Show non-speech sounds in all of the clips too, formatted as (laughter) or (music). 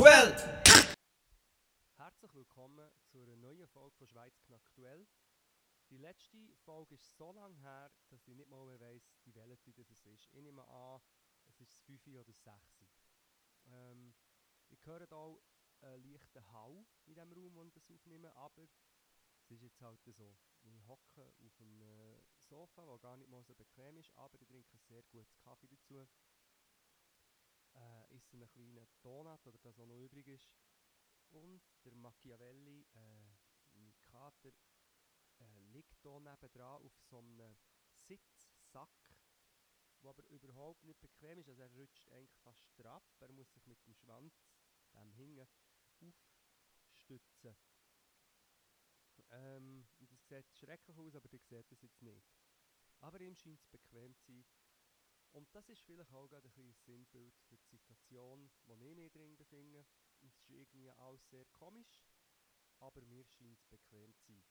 Schweizknackduell! Herzlich willkommen zu einer neuen Folge von Schweizknackduell. Die letzte Folge ist so lange her, dass ich nicht mal mehr weiss, die welche das es ist. Ich nehme an, es ist das 5 oder das 6. Ähm, ich höre hier einen leichten Hall in dem Raum, wo ich das aufnehme, aber es ist jetzt halt so. Ich hocke auf einem Sofa, das gar nicht mal so bequem ist, aber ich trinke sehr gutes Kaffee dazu. Esse einen kleinen Donut oder das, was noch übrig ist. Und der Machiavelli, äh, mein Kater, äh, liegt hier nebendran auf so einem Sitzsack, der aber überhaupt nicht bequem ist. Also er rutscht eigentlich fast strapp. Er muss sich mit dem Schwanz, dem Hingen, aufstützen. Ähm, das sieht schrecklich aus, aber ihr seht das jetzt nicht. Aber ihm scheint es bequem zu sein. Und das ist vielleicht auch gerade ein bisschen Sinnbild für die Situation, in der ich mich drin befinde. Es ist irgendwie alles sehr komisch, aber mir scheint es bequem zu sein.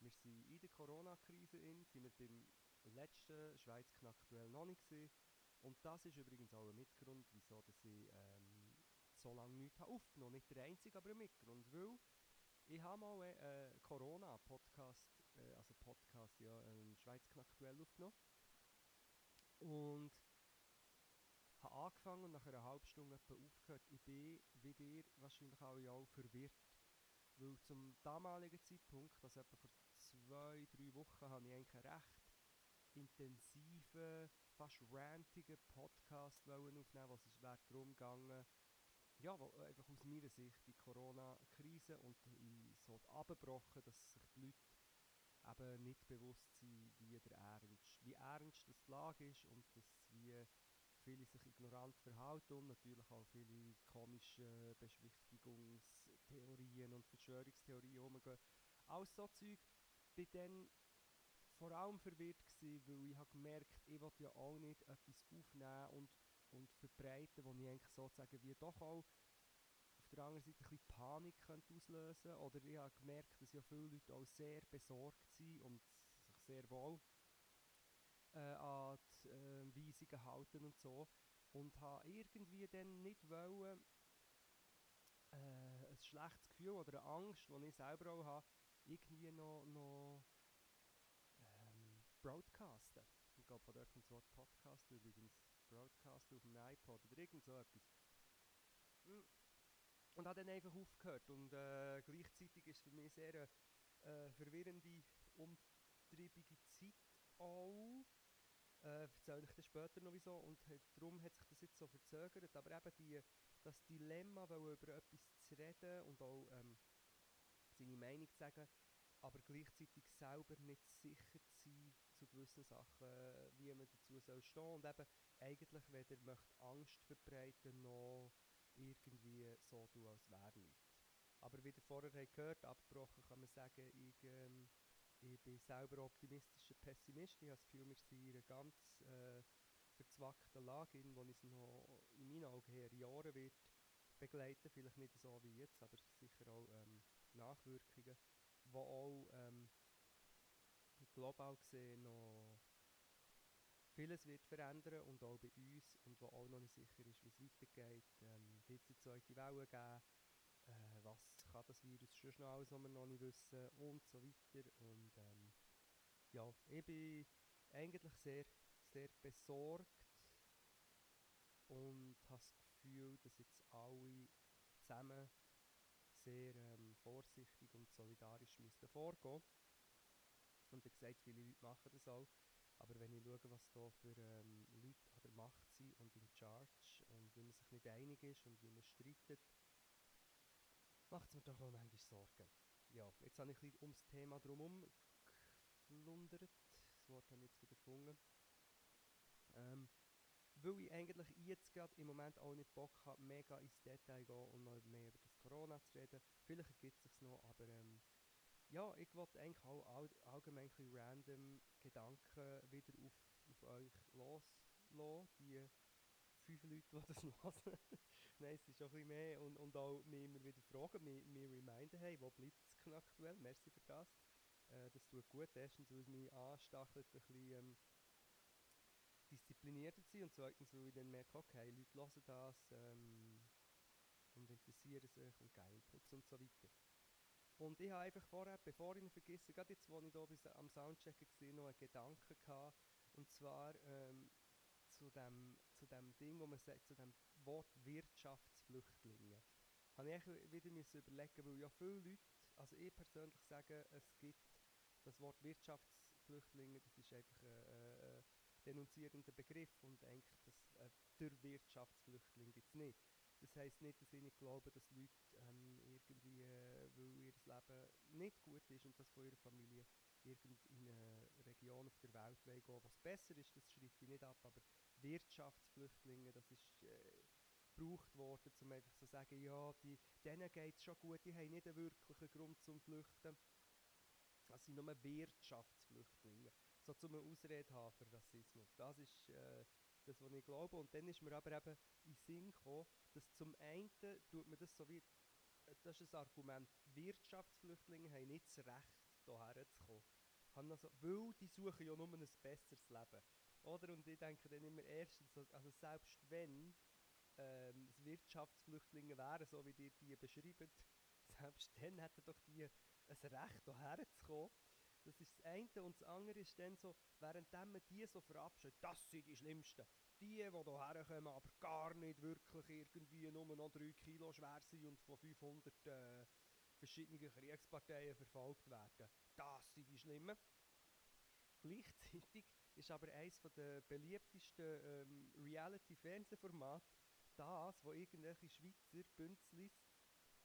Wir sind in der Corona-Krise in, sind wir beim letzten Schweiz aktuell noch nicht gewesen. Und das ist übrigens auch ein Mitgrund, wieso dass ich ähm, so lange nichts habe aufgenommen Nicht der einzige, aber ein Mitgrund, weil ich habe mal einen äh, Corona-Podcast, äh, also Podcast, ja, einen Schweiz aktuell aufgenommen. Und habe angefangen und nach einer halben Stunde etwa aufgehört. Ich bin, wie dir wahrscheinlich alle auch, verwirrt. Weil zum damaligen Zeitpunkt, also etwa vor zwei, drei Wochen, habe ich eigentlich einen recht intensiven, fast rantigen Podcast aufnehmen was es wäre darum gegangen, ja, einfach aus meiner Sicht die Corona-Krise und so abgebrochen, dass sich die Leute eben nicht bewusst sind, wie der Ernst, wie ernst das die Lage ist und dass wie viele sich ignorant verhalten und natürlich auch viele komische Beschwichtigungstheorien und Verschwörungstheorien umgehen. Alles so Zeug. Bin dann vor allem verwirrt gewesen, weil ich habe gemerkt, ich wollte ja auch nicht etwas aufnehmen und, und verbreiten, wo ich eigentlich sozusagen wie doch auch auf der anderen Seite ein bisschen Panik könnte auslösen Oder ich habe gemerkt, dass ja viele Leute auch sehr besorgt sind und sich sehr wohl äh, an die äh, Weisungen halten und so. Und habe irgendwie dann nicht wollen, äh, ein schlechtes Gefühl oder eine Angst, die ich selber auch habe, irgendwie noch, noch ähm, broadcasten. Ich glaube, von dort kommt das Wort Podcast übrigens. Broadcast auf dem iPod oder irgend so etwas. Und habe dann einfach aufgehört. Und äh, gleichzeitig ist es für mich sehr eine äh, verwirrende, umtriebige Zeit auch. Äh, erzähle ich dann später noch wieso. Und darum hat sich das jetzt so verzögert. Aber eben die, das Dilemma, über etwas zu reden und auch ähm, seine Meinung zu sagen, aber gleichzeitig selber nicht sicher zu sein zu gewissen Sachen, wie man dazu soll stehen und eben eigentlich weder möchte Angst verbreiten noch irgendwie so tun, als wäre nichts. Aber wie ihr vorher gehört, abgebrochen kann man sagen, ich, ähm, ich bin selber optimistischer Pessimist. Ich habe das Gefühl, wir sind in einer ganz äh, verzwackten Lage, in der es noch in meinen Augen her Jahre wird begleiten. Vielleicht nicht so wie jetzt, aber sicher auch ähm, Nachwirkungen, die auch ähm, global gesehen noch vieles wird verändern und auch bei uns und wo auch noch nicht sicher ist, wie es weitergeht. Ähm, wird es eine zweite Welle geben? Äh, was kann das Virus schon noch alles, was wir noch nicht wissen und so weiter. Und ähm, ja, ich bin eigentlich sehr, sehr besorgt und habe das Gefühl, dass jetzt alle zusammen sehr ähm, vorsichtig und solidarisch müssten vorgehen. Und wie gesagt, viele Leute machen das auch. Aber wenn ich schaue, was da für ähm, Leute an der Macht sind und in Charge und wie man sich nicht einig ist und wie man streitet, macht es mir doch auch manchmal Sorgen. Ja, jetzt habe ich ein bisschen ums Thema drumherum geflundert. Das Wort habe ich jetzt wieder erfunden. Ähm, weil ich eigentlich jetzt gerade im Moment auch nicht Bock habe, mega ins Detail gehen und noch mehr über das Corona zu reden. Vielleicht ergibt es sich noch, aber ähm, ja, ich wollte eigentlich auch all, allgemein ein random Gedanken wieder auf, auf euch loslassen. Die fünf Leute, die das (laughs) hören. Nein, es ist auch ein bisschen mehr und, und auch mich immer wieder fragen, mir, mir reminden, hey, wo bleibt es aktuell? Merci für das. Äh, das tut gut. Erstens, weil es mich anstachelt, ein bisschen ähm, disziplinierter zu sein und zweitens, weil ich dann merke, okay, Leute hören das, ähm, und interessieren sich und geben Inputs und so weiter. Und ich habe einfach vorher, bevor ich ihn vergesse, gerade jetzt, als ich hier bis am Soundchecken war, noch einen Gedanken gehabt, und zwar ähm, zu, dem, zu dem Ding, wo man sagt, zu dem Wort Wirtschaftsflüchtlinge. Habe ich wieder müssen überlegen, weil ja viele Leute, also ich persönlich sage, es gibt das Wort Wirtschaftsflüchtlinge, das ist einfach ein äh, denunzierender Begriff und eigentlich das, äh, der Wirtschaftsflüchtling gibt es nicht. Das heisst nicht, dass ich nicht glaube, dass Leute ähm, irgendwie, äh, weil ihr Leben nicht gut ist und das von ihrer Familie in eine Region auf der Welt gehen wollen, was besser ist, das schreibe ich nicht ab, aber Wirtschaftsflüchtlinge, das ist äh, gebraucht worden, um einfach zu so sagen, ja, die, denen geht es schon gut, die haben nicht einen wirklichen Grund zum Flüchten. Das sind nur Wirtschaftsflüchtlinge. So zum Ausrede haben für Rassismus. Das ist äh, das, was ich glaube. Und dann ist mir aber eben in Sinn gekommen, dass zum einen tut man das so wie, äh, das ist ein Argument, Wirtschaftsflüchtlinge haben nicht das Recht, hierher zu kommen. Also, weil die suchen ja nur ein besseres Leben. Oder? Und ich denke dann immer erstens, also selbst wenn ähm, es Wirtschaftsflüchtlinge wären, so wie die die beschreiben, (laughs) selbst dann hätten doch die ein Recht, hierher zu kommen. Das ist das eine. Und das andere ist dann so, während man die so verabschiedet, das sind die Schlimmsten. Die, die hierher kommen, aber gar nicht wirklich irgendwie nur noch 3 Kilo schwer sind und von 500 äh, verschiedenen Kriegsparteien verfolgt werden. Das sind die Schlimmen. Gleichzeitig ist aber eines der beliebtesten ähm, Reality-Fernsehformate das, wo irgendwelche Schweizer Bünzlis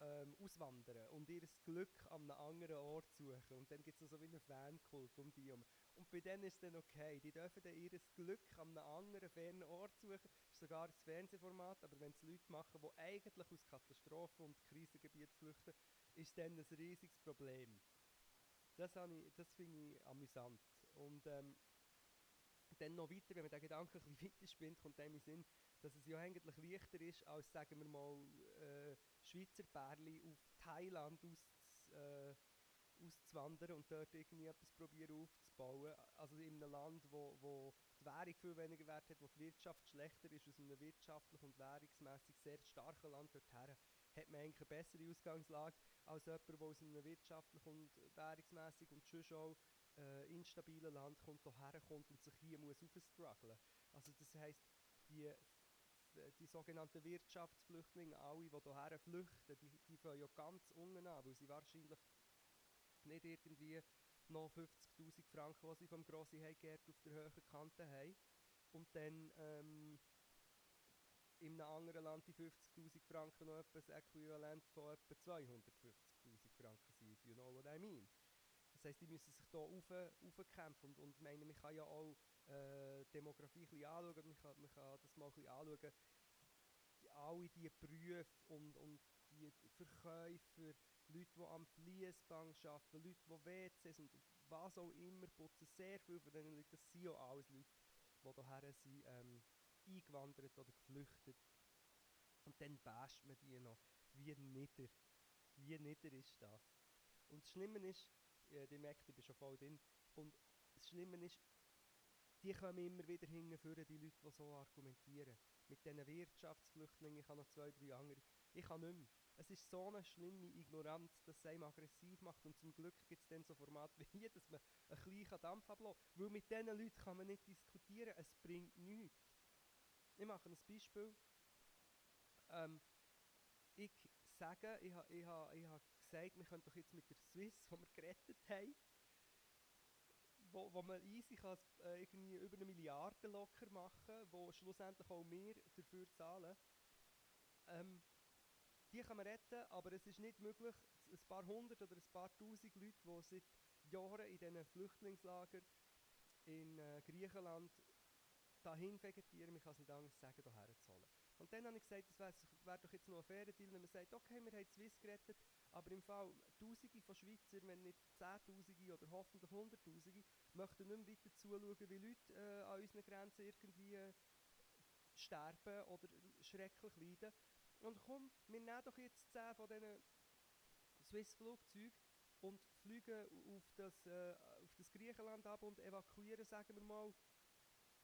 ähm, auswandern und ihr Glück an einem anderen Ort suchen. Und dann gibt es so wie einen Fankult um die herum. Und bei denen ist es dann okay. Die dürfen dann ihr Glück an einem anderen fernen Ort suchen. Das ist sogar ein Fernsehformat, aber wenn es Leute machen, die eigentlich aus Katastrophen und Krisengebieten flüchten, ist dann ein riesiges Problem. Das, das finde ich amüsant. Und ähm, dann noch weiter, wenn man den Gedanken ein bisschen (laughs) weiter spinnt, kommt dem in Sinn, dass es ja eigentlich leichter ist, als, sagen wir mal, äh, Schweizer Pärchen auf Thailand aus, äh, auszuwandern und dort irgendwie etwas probieren aufzubauen. Also in einem Land, wo, wo die Währung viel weniger Wert hat, wo die Wirtschaft schlechter ist, aus einem wirtschaftlich und währungsmäßig sehr starken Land dorthin, hat man eigentlich eine bessere Ausgangslage als jemand, der aus einem wirtschaftlich und währungsmäßig und schon schon äh, instabilen Land kommt, hierher kommt und sich hier muss aufstrugglen. Also das heisst, die die sogenannten Wirtschaftsflüchtlinge, alle, die hierher flüchten, die, die fangen ja ganz unten an, weil sie wahrscheinlich nicht irgendwie noch 50'000 Franken, die sie vom Grossi Heigert auf der höheren Kante haben. Und dann ähm, in einem anderen Land die 50'000 Franken noch etwas Äquivalent von etwa 250'000 Franken sind, if you know what I mean. Das heisst, die müssen sich hier aufkämpfen und, und meine, man kann ja auch äh, Demografie ein anschauen, man kann, man kann das mal ein anschauen, die, alle diese Berufe und, und die Verkäufer, Leute, die am Fließband arbeiten, Leute, die WCs und was auch immer putzen, sehr viele von diesen Leuten, das sind ja alles Leute, die hierher sind, ähm, eingewandert oder geflüchtet. Und dann basht man die noch. Wie nieder. Wie nieder ist das? Und das Schlimme ist, äh, die merkt, ich bin schon voll drin, und das Schlimme ist, die kommen immer wieder hinführen, die Leute, die so argumentieren. Mit diesen Wirtschaftsflüchtlingen, ich habe noch zwei, drei andere. Ich kann nicht mehr. Es ist so eine schlimme Ignoranz, dass es einem aggressiv macht. Und zum Glück gibt es dann so Formate wie hier, dass man einen kleinen Dampf ablässt. Weil mit diesen Leuten kann man nicht diskutieren. Es bringt nichts. Ich mache ein Beispiel. Ähm, ich sage, ich habe ich ha, ich ha gesagt, wir können doch jetzt mit der Swiss, die wir gerettet haben, wo, wo man easy kann, äh, irgendwie über eine Milliarde locker machen, wo schlussendlich auch wir dafür zahlen. Ähm, die kann man retten, aber es ist nicht möglich, ein paar hundert oder ein paar tausend Leute, die seit Jahren in diesen Flüchtlingslagern in äh, Griechenland dahin vegetieren, man kann es nicht anders sagen, hierher zu holen. Und dann habe ich gesagt, es wäre wär doch jetzt noch ein fairer Deal, wenn man sagt, okay, wir haben Swiss gerettet, aber im Fall Tausende von Schweizer, wenn nicht Zehntausende oder hoffentlich Hunderttausende, möchten nicht mehr weiter zuschauen, wie Leute äh, an unseren Grenzen irgendwie äh, sterben oder schrecklich leiden. Und komm, wir nehmen doch jetzt 10 von diesen Swiss-Flugzeugen und fliegen auf das, äh, auf das Griechenland ab und evakuieren, sagen wir mal,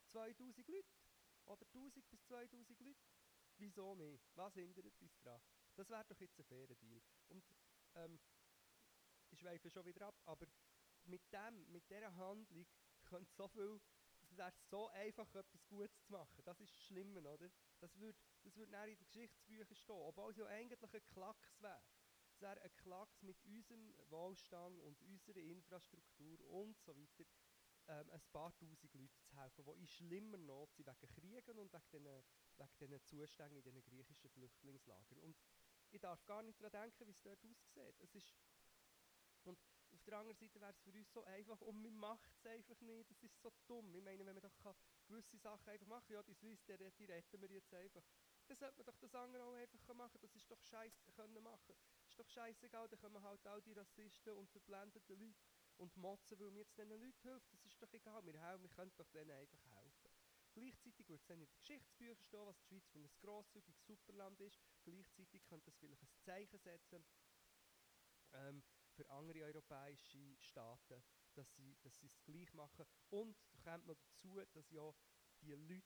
2000 Leute. Oder 1000 bis 2000 Leute. Wieso nicht? Was hindert uns daran? Das wäre doch jetzt ein fairer Deal. Und ähm, ich schweife schon wieder ab, aber mit dem, mit dieser Handlung (laughs) könnte so viel, wäre so einfach, etwas Gutes zu machen. Das ist das Schlimme, oder? Das würde das würd in den Geschichtsbüchern stehen, obwohl es ja eigentlich ein Klacks wäre. Es wäre ein Klacks mit unserem Wohlstand und unserer Infrastruktur und so weiter, ähm, ein paar tausend Leute zu helfen, die in schlimmer Not sind wegen Kriegen und wegen diesen, wegen Zuständen in diesen griechischen Flüchtlingslagern. Und ich darf gar nicht daran denken, wie es dort aussieht. Es ist und auf der anderen Seite wäre es für uns so einfach und man macht es einfach nicht. Das ist so dumm. Ich meine, wenn man doch gewisse Sachen einfach machen kann, ja, die Swiss, die, die retten wir jetzt einfach. Dann sollte man doch das andere auch einfach machen. Das ist doch scheiße können machen. Das ist doch scheißegal, dann kommen halt all die Rassisten und verblendeten Leute und motzen, weil mir jetzt diesen Leuten hilft. Das ist doch egal. Wir, helfen, wir können doch denen einfach helfen. Gleichzeitig würde es dann in den Geschichtsbüchern stehen, was die Schweiz für ein grosszügiges Superland ist. Gleichzeitig könnte es vielleicht ein Zeichen setzen ähm, für andere europäische Staaten, dass sie, dass sie es gleich machen. Und da kommt noch dazu, dass ja die Leute,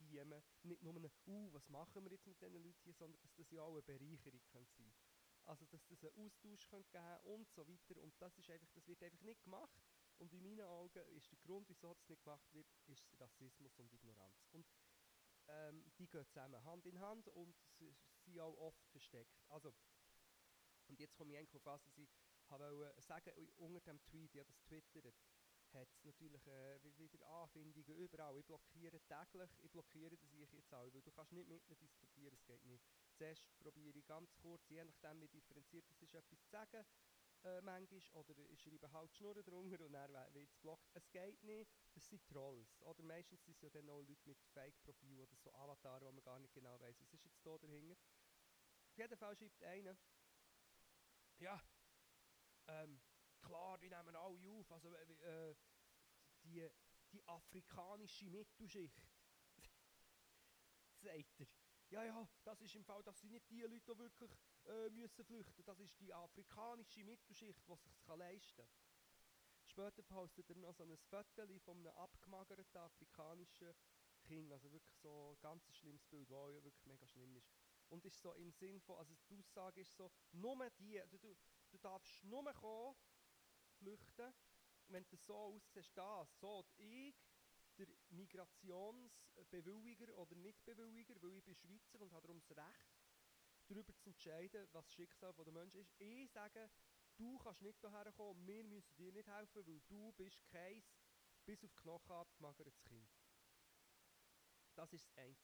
die hierher kommen, nicht nur ein, uh, was machen wir jetzt mit diesen Leuten hier, sondern dass das ja auch eine Bereicherung sein könnte. Also, dass das einen Austausch geben könnte und so weiter. Und das, ist einfach, das wird einfach nicht gemacht. Und in meinen Augen ist der Grund, wieso das nicht gemacht wird, ist Rassismus und Ignoranz. Und ähm, die gehen zusammen Hand in Hand und sind auch oft versteckt. Also, und jetzt komme ich eigentlich auf was ich wollte sagen, unter dem Tweet, ja das twittert, hat es natürlich äh, wieder Anfindungen überall. Ich blockiere täglich, ich blockiere das ich jetzt auch, weil du kannst nicht mit mir diskutieren, es geht nicht. Zuerst probiere ich ganz kurz, je nachdem wie differenziert es ist, etwas zu sagen, äh, manchmal, oder ich schreibe halt Schnurren drunter und dann wird es blockt. Es geht nicht, das sind Trolls. Oder meistens sind es ja dann auch Leute mit Fake-Profil oder so Avatare, wo man gar nicht genau weiß, was ist jetzt da dahinter. Auf jeden Fall schreibt einer, ja, ähm, klar, die nehmen alle auf, also äh, die, die afrikanische Mittelschicht, (laughs) sagt er. Ja, ja, das ist im Fall, das sind nicht die Leute, die wirklich äh, müssen flüchten, das ist die afrikanische Mittelschicht, die sich leisten kann. Später postet er noch so ein Foto von einem abgemagerten afrikanischen Kind, also wirklich so ein ganz schlimmes Bild, das ja wirklich mega schlimm ist. Und ist so im Sinn von, also die Aussage ist so, nur die, du, du, du darfst nur kommen, flüchten, wenn du so aussiehst, das, so, ich, der Migrationsbewilliger oder Nichtbewilliger, weil ich bin Schweizer und habe darum das Recht, darüber zu entscheiden, was das Schicksal der Menschen ist. Ich sage, du kannst nicht hierher kommen, wir müssen dir nicht helfen, weil du bist kein bis auf die Knochen abgemagertes Kind. Das ist das eine.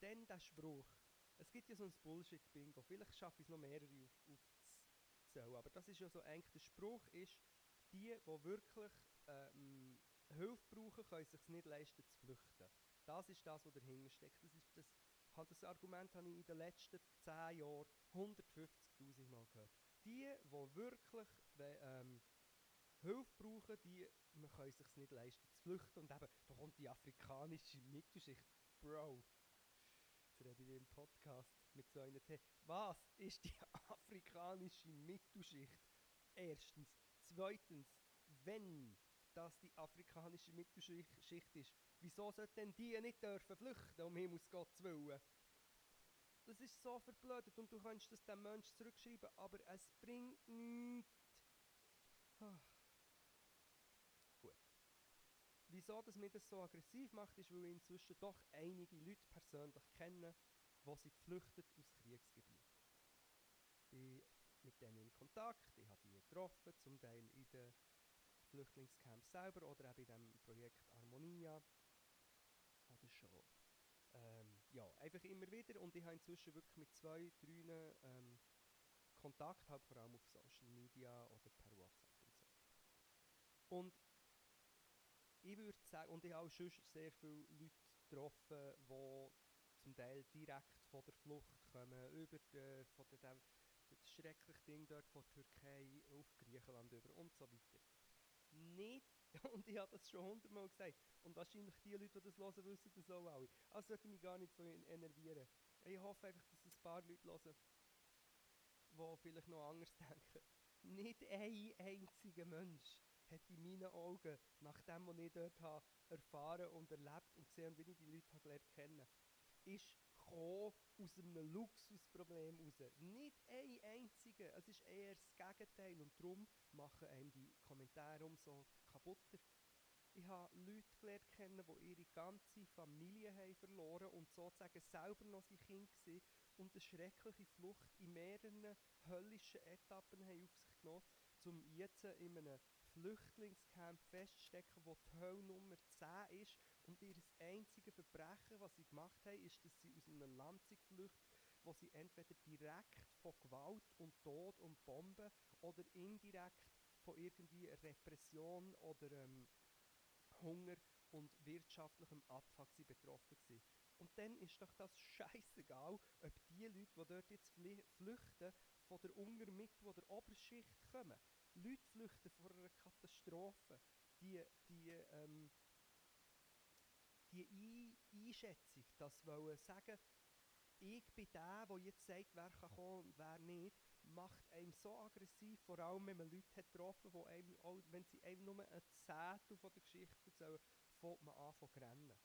Dann der Spruch, es gibt ja so ein Bullshit-Bingo. Vielleicht schaffe ich es noch mehrere auf. Aber das ist ja so eigentlich der Spruch ist, die, die wirklich ähm, Hilfe brauchen, können sich nicht leisten zu flüchten. Das ist das, was dahinter steckt. Das, ist das, das Argument habe ich in den letzten 10 Jahren 150'000 Mal gehört. Die, die wirklich ähm, Hilfe brauchen, die können sich nicht leisten zu flüchten. Und eben, da kommt die afrikanische Mittelschicht. Bro, jetzt rede ich im Podcast mit so einer T. Was ist die (laughs) afrikanische Mittelschicht? Erstens. Zweitens, wenn das die afrikanische Mittelschicht ist, wieso sollten denn die nicht dürfen flüchten, um Himmels Gottes Willen? Das ist so verblödet und du kannst das dem Menschen zurückschreiben, aber es bringt nichts. Ah. Wieso dass mir das so aggressiv macht, ist, weil ich inzwischen doch einige Leute persönlich kenne, die sich flüchten aus Kriegsgebieten. Ich bin mit denen in Kontakt, ich habe die getroffen, zum Teil in den Flüchtlingscamps selber oder eben in dem Projekt Harmonia oder schon. Ähm, ja, einfach immer wieder und ich habe inzwischen wirklich mit zwei, drei ähm, Kontakt, halt vor allem auf Social Media oder per WhatsApp und so. Und ich würde sagen, und ich habe auch schon sehr viele Leute getroffen, die zum Teil direkt von der Flucht kommen, über die, von der, das schreckliche Ding dort von Türkei auf Griechenland über und so weiter. Nicht, (laughs) und ich habe das schon hundertmal gesagt, und wahrscheinlich die Leute, die das hören, wissen das auch alle. Also sollte ich mich gar nicht so enervieren. Ich hoffe einfach, dass ein paar Leute hören, die vielleicht noch anders (laughs) denken. Nicht ein einziger Mensch hat in meinen Augen, nach dem, was ich dort habe, erfahren und erlebt und gesehen, wie ich die Leute habe gelernt kennen, ist aus einem Luxusproblem raus. Nicht ein einziger. Es ist eher das Gegenteil. Und darum machen einem die Kommentare umso kaputter. Ich habe Leute gelernt kennen, die ihre ganze Familie haben verloren und sozusagen selber noch sein Kind waren und eine schreckliche Flucht in mehreren höllischen Etappen haben auf sich genommen, um jetzt in einem Flüchtlingscamp festzustecken, wo die Hölle Nummer 10 ist und ihr einziges Verbrechen, was sie gemacht haben, ist, dass sie aus einem Land sind geflüchtet, wo sie entweder direkt von Gewalt und Tod und Bomben oder indirekt von irgendwie Repression oder ähm, Hunger und wirtschaftlichem Abfuck betroffen waren. Und dann ist doch das (laughs) scheißegal, ob die Leute, die dort jetzt flüchten, von der Unter-, Mittel- oder Oberschicht kommen. Leute flüchten vor einer Katastrophe. Die, die, ähm, die Einschätzung, dass wollen sagen, ich bin der, der jetzt sagt, wer kann kommen und wer nicht, macht einem so aggressiv, vor allem wenn man Leute hat getroffen hat, einem, wenn sie einem nur ein Zehntel von der Geschichte erzählen, fängt man an zu rennen.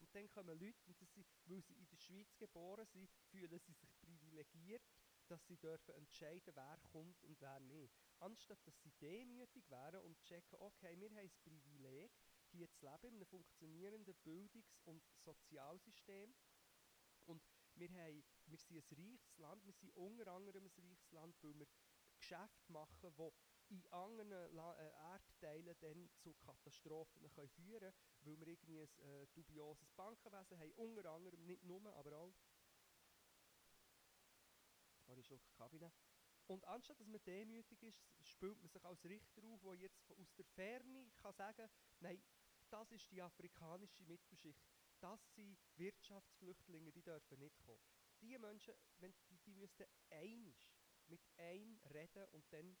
Und dann kommen Leute, und das sind, weil sie in der Schweiz geboren sind, fühlen sie sich privilegiert, dass sie dürfen entscheiden, wer kommt und wer nicht. Anstatt dass sie demütig wären und checken, okay, wir haben das Privileg, hier zu leben in einem funktionierenden Bildungs- und Sozialsystem. Und wir, haben, wir sind ein reiches Land, wir sind unter anderem ein reiches Land, weil wir Geschäfte machen, die in anderen La äh, Erdteilen dann zu Katastrophen können führen können, weil wir irgendwie ein äh, dubioses Bankenwesen haben, unter anderem, nicht nur, aber auch. Sorry, Schluck Kaffee. Und anstatt dass man demütig ist, spült man sich als Richter auf, der jetzt aus der Ferne kann sagen nein, das ist die afrikanische Mittelschicht. Das sind Wirtschaftsflüchtlinge, die dürfen nicht kommen. Die Menschen, wenn, die, die müssten einisch mit einem reden und dann,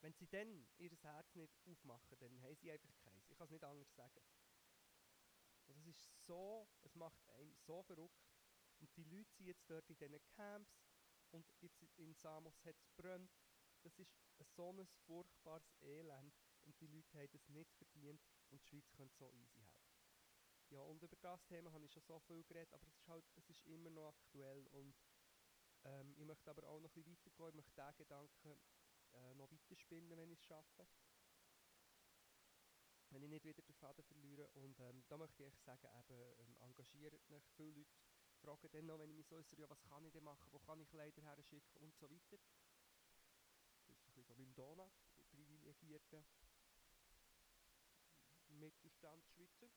wenn sie dann ihr Herz nicht aufmachen, dann haben sie einfach keins. Ich kann es nicht anders sagen. Und das ist so, es macht einen so verrückt. Und die Leute sind jetzt dort in diesen Camps und jetzt in Samos hat es brennt. Das ist so ein furchtbares Elend und die Leute haben das nicht verdient und die Schweiz könnte so easy helfen. Ja, und über das Thema habe ich schon so viel geredet, aber es ist halt, es ist immer noch aktuell und ähm, ich möchte aber auch noch ein bisschen weitergehen, ich möchte diesen Gedanken äh, noch weiterspinnen, wenn ich es schaffe. Wenn ich nicht wieder den Faden verliere und ähm, da möchte ich sagen, eben, ähm, engagiert euch, viele Leute fragen dann noch, wenn ich mich so äußere, ja, was kann ich denn machen, wo kann ich Kleider her schicken und so weiter. Das ist ein bisschen mit dem Donut, privilegierten Mittelstandsschweizer.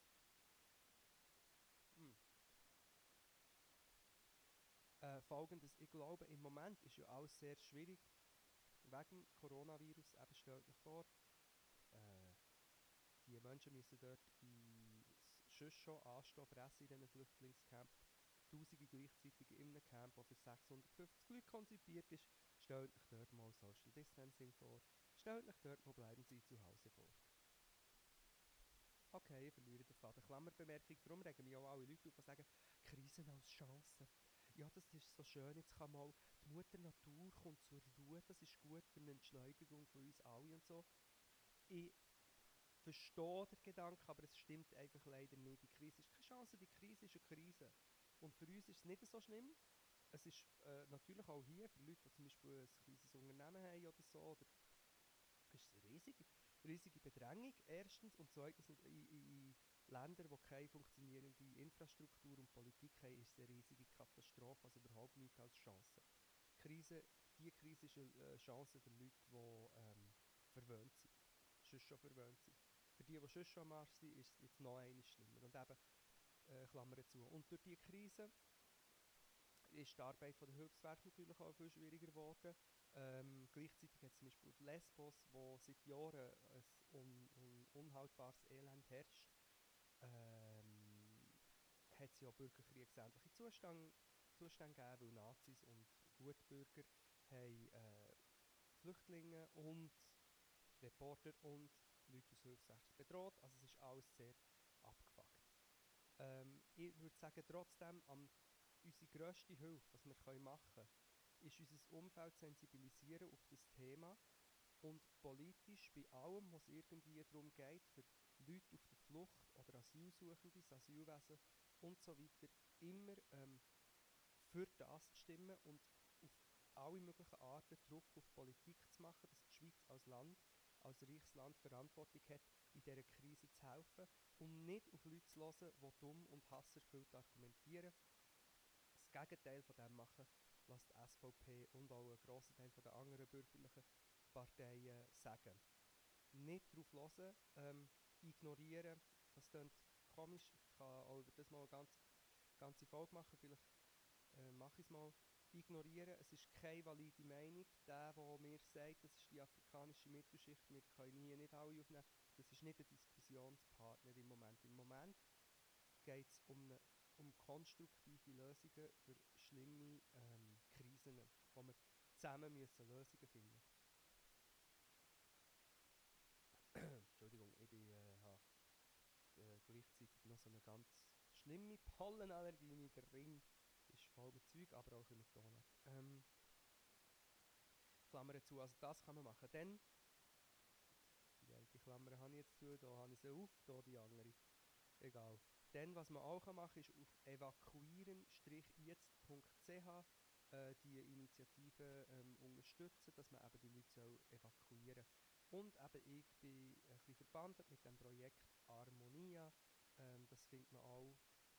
Äh, Folgendes, ich glaube, im Moment ist ja alles sehr schwierig. Wegen Coronavirus, eben stellt euch vor, äh, die Menschen müssen dort in schon anstehen, fressen in diesen Flüchtlingscamp. Tausende gleichzeitig in einem Camp, das für 650 Leute konzipiert ist. Stellt euch dort mal Social Distancing vor. Stellt euch dort mal, bleiben Sie zu Hause vor. Okay, ich verliere den Faden. Klammerbemerkung, darum regen mich auch alle Leute auf, die sagen, Krisen als Chance. Ja, das ist so schön, jetzt kann mal die Mutter Natur kommt zur Ruhe, das ist gut für eine Entschleunigung von uns alle und so. Ich verstehe den Gedanken, aber es stimmt einfach leider nicht. Die Krise ist keine Chance, die Krise ist eine Krise. Und für uns ist es nicht so schlimm. Es ist äh, natürlich auch hier, für Leute, die zum Beispiel ein kleines Unternehmen haben oder so, oder ist es riesig riesige Bedrängung, erstens, und zweitens in, in Ländern, die keine funktionierende Infrastruktur und Politik haben, ist eine riesige Katastrophe, also überhaupt nichts als Chance. Die Krise, die Krise ist eine Chance für Leute, die ähm, verwöhnt sind, sonst schon verwöhnt sind. Für die, die sonst schon am Arsch sind, ist es jetzt noch eines schlimmer. Und eben, äh, Klammern zu. Und durch die Krise ist die Arbeit von der Hilfswerke natürlich auch viel schwieriger geworden. Ähm, gleichzeitig hat zum Beispiel Lesbos, wo seit Jahren ein un un unhaltbares Elend herrscht, ähm, hat es ja bürgerkriegsähnliche Zustände, Zustände gegeben, weil Nazis und Gutbürger haben äh, Flüchtlinge und Reporter und Leute aus Hilfswerk bedroht. Also es ist alles sehr abgefuckt. Ähm, ich würde sagen, trotzdem am unsere grösste Hilfe, was wir machen können, ist unser Umfeld sensibilisieren auf das Thema und politisch bei allem, was irgendwie darum geht, für Leute auf der Flucht oder Asylsuchende, das Asylwesen und so weiter, immer ähm, für das zu stimmen und auf alle möglichen Arten Druck auf Politik zu machen, dass die Schweiz als Land, als reiches Land Verantwortung hat, in dieser Krise zu helfen und nicht auf Leute zu hören, die dumm und hasserfüllt argumentieren. Das Gegenteil von dem machen, was die SVP und auch ein grosser Teil der anderen bürgerlichen Parteien sagen. Nicht darauf hören, ähm, ignorieren, das klingt komisch, ich kann auch über das mal eine ganz, ganze Folge machen, vielleicht äh, mache ich es mal. Ignorieren, es ist keine valide Meinung. Der, der mir sagt, das ist die afrikanische Mittelschicht, wir können hier nicht alle aufnehmen, das ist nicht ein Diskussionspartner im Moment. Im Moment geht es um, um konstruktive Lösungen für schlimme ähm, Krisen, wo wir zusammen müssen Lösungen finden Entschuldigung, ich bin, äh, habe äh, gleichzeitig noch so eine ganz schlimme Pollenallergie. Mein Ring ist voll mit Zeug, aber auch mit Donut. Ähm, Klammer zu, also das kann man machen. Dann, die eine Klammer habe ich jetzt zu, da habe ich sie auf, da die andere. Egal. Dann, was man auch machen kann, ist auf evakuieren-jetzt.ch äh, die Initiative ähm, unterstützen, dass man eben die Leute soll evakuieren Und eben ich bin ein bisschen verbandelt mit dem Projekt Harmonia. Ähm, das findet man auch.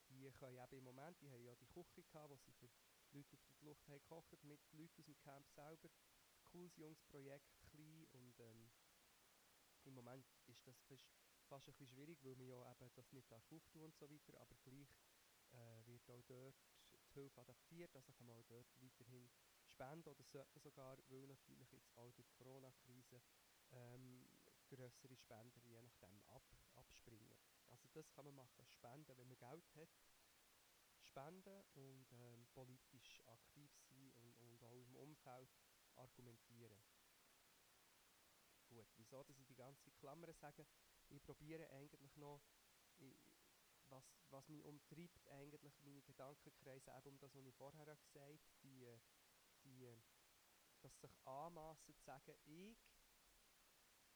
Die können eben im Moment, die haben ja die Küche gehabt, wo sie für Leute auf der Flucht haben gekocht, mit Leuten aus dem Camp selber. Cooles junges Projekt, klein und ähm, im Moment ist das fast, ein bisschen schwierig, weil man ja eben das nicht darf auftun und so weiter, aber gleich äh, wird auch dort die Hilfe adaptiert, also kann man auch dort weiterhin spenden oder sollte man sogar, weil natürlich jetzt auch durch die Corona-Krise ähm, größere Spender je nachdem ab, abspringen. Das kann man machen, spenden, wenn man Geld hat, spenden und ähm, politisch aktiv sein und, und auch im Umfeld argumentieren. Gut, wieso dass ich die ganze Klammer sage? Ich probiere eigentlich noch, ich, was, was mich umtreibt, eigentlich meine Gedankenkreise, eben um das, was ich vorher gesagt habe, die, die, dass sich anmassen zu sagen, ich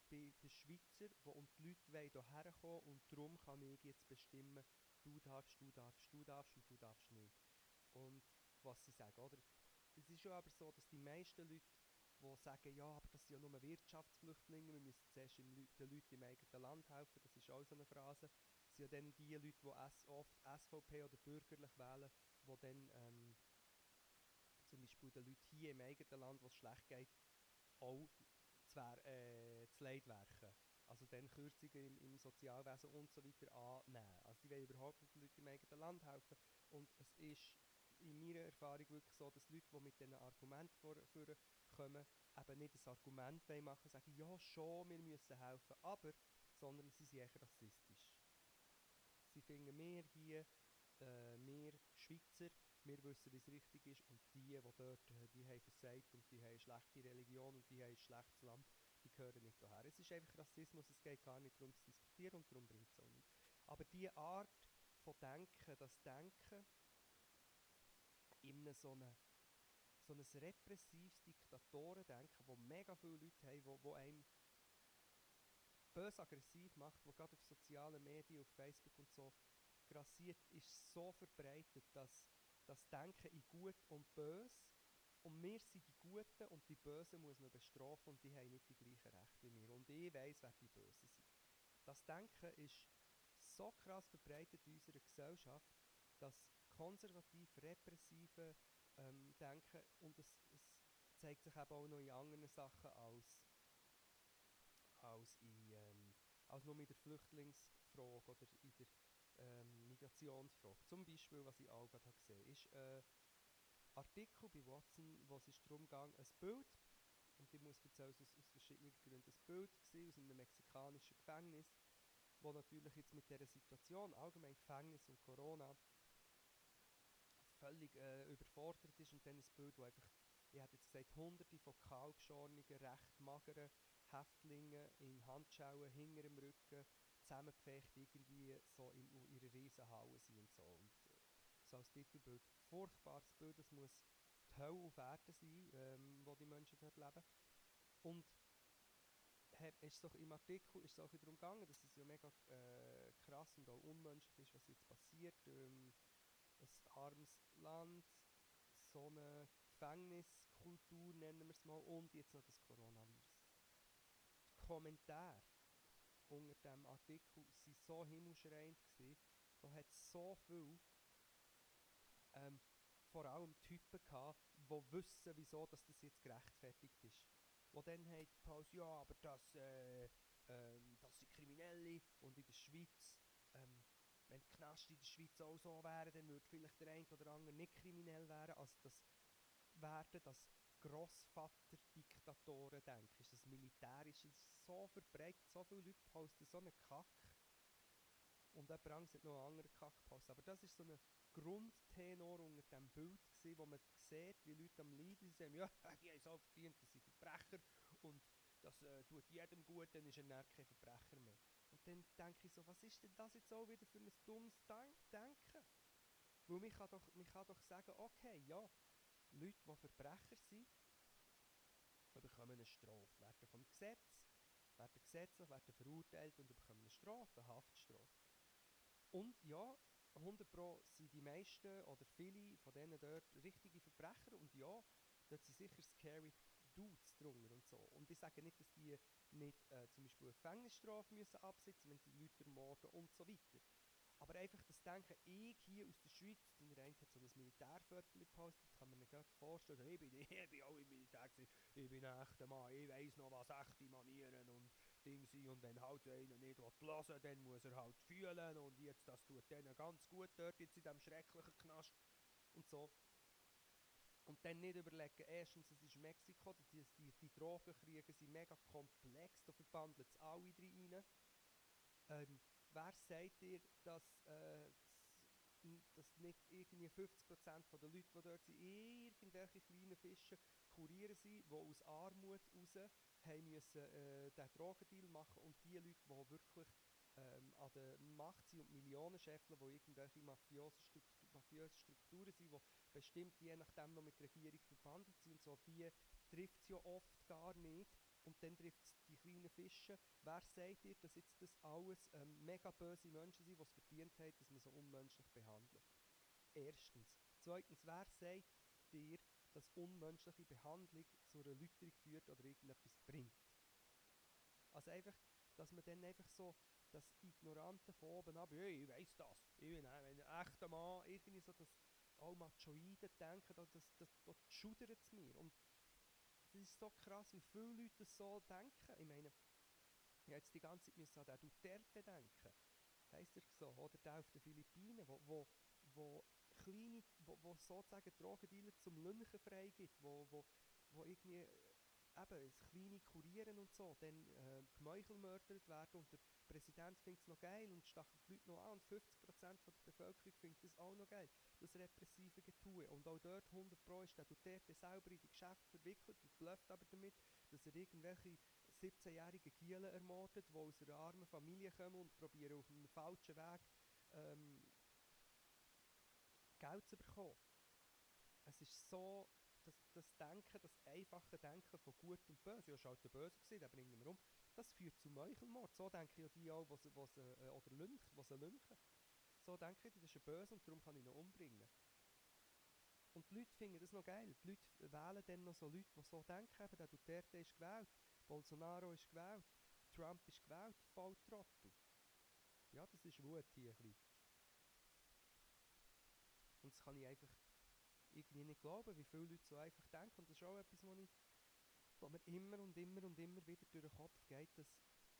bin der Schweizer, wo und die Leute wollen hierher kommen und darum kann ich jetzt bestimmen, du darfst, du darfst, du darfst und du darfst nicht. Und was sie sagen, oder? Es ist schon aber so, dass die meisten Leute, die sagen, ja, aber das sind ja nur Wirtschaftsflüchtlinge, wir müssen zuerst den Leuten im eigenen Land helfen, das ist auch so eine Phrase, sind ja dann die Leute, die oft SVP oder bürgerlich wählen, die dann ähm, zum Beispiel den Leuten hier im eigenen Land, wo es schlecht geht, auch zu, äh, werken. Also dann Kürzungen im, im Sozialwesen und so weiter annehmen. Also die wollen überhaupt nicht den Leuten im eigenen Land helfen. Und es ist in meiner Erfahrung wirklich so, dass Leute, die mit diesen Argumenten vorkommen, eben nicht ein Argument machen, sagen, ja schon, wir müssen helfen, aber, sondern sie sind eher rassistisch. Sie finden wir hier, äh, wir Schweizer, wir wissen, wie es richtig ist und die, die dort, äh, die haben versagt und die haben schlechte Religion und die haben ein schlechtes Land, gehören nicht hierher. Es ist einfach Rassismus, es geht gar nicht darum zu diskutieren und darum bringt es auch nichts. Aber diese Art von Denken, das Denken in so einem so ein repressives Diktatorendenken, wo mega viele Leute haben, wo, wo einem bös aggressiv macht, wo gerade auf sozialen Medien, auf Facebook und so grassiert, ist so verbreitet, dass das Denken in gut und bös und wir sind die Guten und die Bösen muss man bestrafen und die haben nicht die gleichen Rechte wie wir. Und ich weiß, wer die Bösen sind. Das Denken ist so krass verbreitet in unserer Gesellschaft, dass konservativ repressive ähm, Denken und es, es, zeigt sich eben auch noch in anderen Sachen als, als, in, ähm, als nur in der Flüchtlingsfrage oder in der ähm, Migrationsfrage. Zum Beispiel, was ich auch gerade gesehen habe, ist ein Artikel bei Watson, wo es darum ging, ein Bild, und ich muss erzählen, aus, aus verschiedenen Gründen, ein Bild gesehen aus einem mexikanischen Gefängnis, wo natürlich jetzt mit dieser Situation, allgemein Gefängnis und Corona, völlig äh, überfordert ist und dann ein Bild, wo einfach, ich hätte jetzt gesagt, hunderte von kahlgeschorenen, recht mageren Häftlingen in Handschauen hinter dem Rücken zusammengefecht irgendwie so in, in ihrer Riesenhalle sind und so. Und als Titelbild, furchtbares Bild, das muss die Hölle auf Erden sein, ähm, wo die Menschen dort leben. Und hat, ist so im Artikel ist es auch darum gegangen, dass es ja mega äh, krass und auch unmenschlich ist, was jetzt passiert. Ähm, ein armes Land, so eine Gefängniskultur nennen wir es mal und jetzt noch das Coronavirus. Die Kommentare unter dem Artikel waren so himmelschreiend da hat so viel ähm, vor allem Typen gehabt, die wissen, wieso dass das jetzt gerechtfertigt ist. Die dann haben Pause, ja, aber das, äh, ähm, das sind Kriminelle und in der Schweiz, ähm, wenn die Knast in der Schweiz auch so wären, dann würde vielleicht der eine oder andere nicht kriminell werden. Also das werden, das Grossvater-Diktatoren denken, ist das Militärische so verbreitet, so viele Leute posten so einen Kack und jemand anderes hat noch einen anderen Kack gepostet. Aber das ist so ein Grundtenor unter diesem Bild gewesen, wo man sieht, wie Leute am Leiden sind, ja, (laughs) die haben so verdient, das sind Verbrecher und das äh, tut jedem gut, dann ist er dann kein Verbrecher mehr. Und dann denke ich so, was ist denn das jetzt auch wieder für ein dummes Denken? Weil man kann doch, man kann doch sagen, okay, ja, Leute, die Verbrecher sind, bekommen eine Strafe, werden vom Gesetz, werden gesetzlich, werden verurteilt und bekommen eine Strafe, eine Haftstrafe. Und ja, 100 Pro sind die meisten oder viele von denen dort richtige Verbrecher und ja, dort sind sicher scary Dudes drunter und so. Und ich sage nicht, dass die nicht äh, zum Beispiel eine Gefängnisstrafe müssen absitzen, wenn sie Leute ermorden und so weiter. Aber einfach das Denken, ich hier aus der Schweiz, der eine hat so ein Militärviertel gepostet, kann man sich vorstellen, ich bin, (laughs) ich bin auch im Militär gewesen, ich bin ein echter Mann, ich weiss noch, was echte Manieren und Dinge sind und wenn halt einer nicht hören will, dann muss er halt fühlen und jetzt, das tut denen ganz gut dort jetzt in diesem schrecklichen Knast und so. Und dann nicht überlegen, erstens, es ist Mexiko, die, die, die Drogenkriege sind mega komplex, da verbandelt es alle rein. Ähm, wer sagt dir, dass, äh, dass nicht irgendwie 50% der Leute, die dort sind, irgendwelche kleinen Fische kurieren sind, die aus Armut raus haben müssen, äh, den Drogendeal machen und die Leute, die wirklich ähm, an der Macht sind und Millionen scheffeln, die irgendwelche mafiöse, Struktur, mafiöse Strukturen sind, die bestimmt je nachdem noch mit der Regierung verbandelt sind so, die trifft es ja oft gar nicht und dann trifft es die kleinen Fische. Wer sagt dir, dass jetzt das alles ähm, mega böse Menschen sind, die es verdient haben, dass man so unmenschlich behandelt? Erstens. Zweitens, wer sagt dir, dass unmenschliche Behandlung zu einer Läuterung führt oder irgendetwas bringt? Also einfach, dass man dann einfach so das Ignorante von oben ab, hey, ich weiss das, ich bin ein, echter Mann, irgendwie so das auch Machoiden denken, das, das, das, das schudert es mir. Und das ist so krass, wie viele Leute das so denken. Ich meine, ich jetzt die ganze Zeit müssen an den Duterte denken. Heißt er so, oder der auf den Philippinen, wo, wo, wo kleine, wo, wo sozusagen Drogendealer zum Lünchen freigibt, wo, wo, wo irgendwie eben das kleine Kurieren und so, dann äh, gemeuchelmördert werden und der Präsident findet es noch geil und stachelt die Leute noch an und 50% von der Bevölkerung findet das auch noch geil, das repressive Getue. Und auch dort 100 Pro ist der Duterte selber in die Geschäfte verwickelt und blufft aber damit, dass er irgendwelche 17-jährigen Gielen ermordet, die aus einer armen Familie kommen und probieren auf einem falschen Weg ähm, Geld zu bekommen. Es ist so das, das Denken, das einfache Denken von Gut und Böse, ja, ist halt der Böse gewesen, den bringen wir um, das führt zu Meuchelmord. So denken ja die auch, was, was, äh, oder Lynch, was lynchen. So denken die, das ist ein Böse und darum kann ich ihn umbringen. Und die Leute finden das noch geil. Die Leute wählen dann noch so Leute, die so denken, eben, der Duterte ist gewählt, Bolsonaro ist gewählt, Trump ist gewählt, Volltrottel. Ja, das ist Wut hier ein bisschen. Und das kann ich einfach irgendwie nicht glauben, wie viele Leute so einfach denken. Und das ist auch etwas, was, ich, was mir immer und immer und immer wieder durch den Kopf geht, dass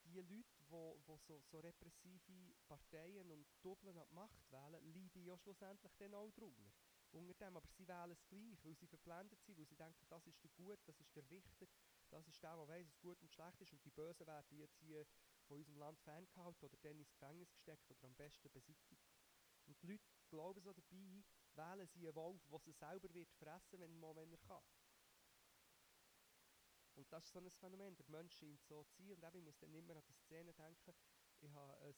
die Leute, die wo, wo so, so repressive Parteien und Doppeln an die Macht wählen, leiden ja schlussendlich dann auch drunter. Unter dem, aber sie wählen es gleich, weil sie verblendet sind, weil sie denken, das ist der Gut, das ist der Richter, das ist der, der weiss, was gut und schlecht ist und die Bösen werden jetzt hier von unserem Land ferngehalten oder dann ins Gefängnis gesteckt oder am besten beseitigt. Und die Leute glauben so dabei, wählen sie einen Wolf, der sie selber wird fressen, wenn, wenn er kann. Und das ist so ein Phänomen. Der Mensch scheint so zu sein. Und eben, ich muss dann immer an die Szene denken. Ich habe ein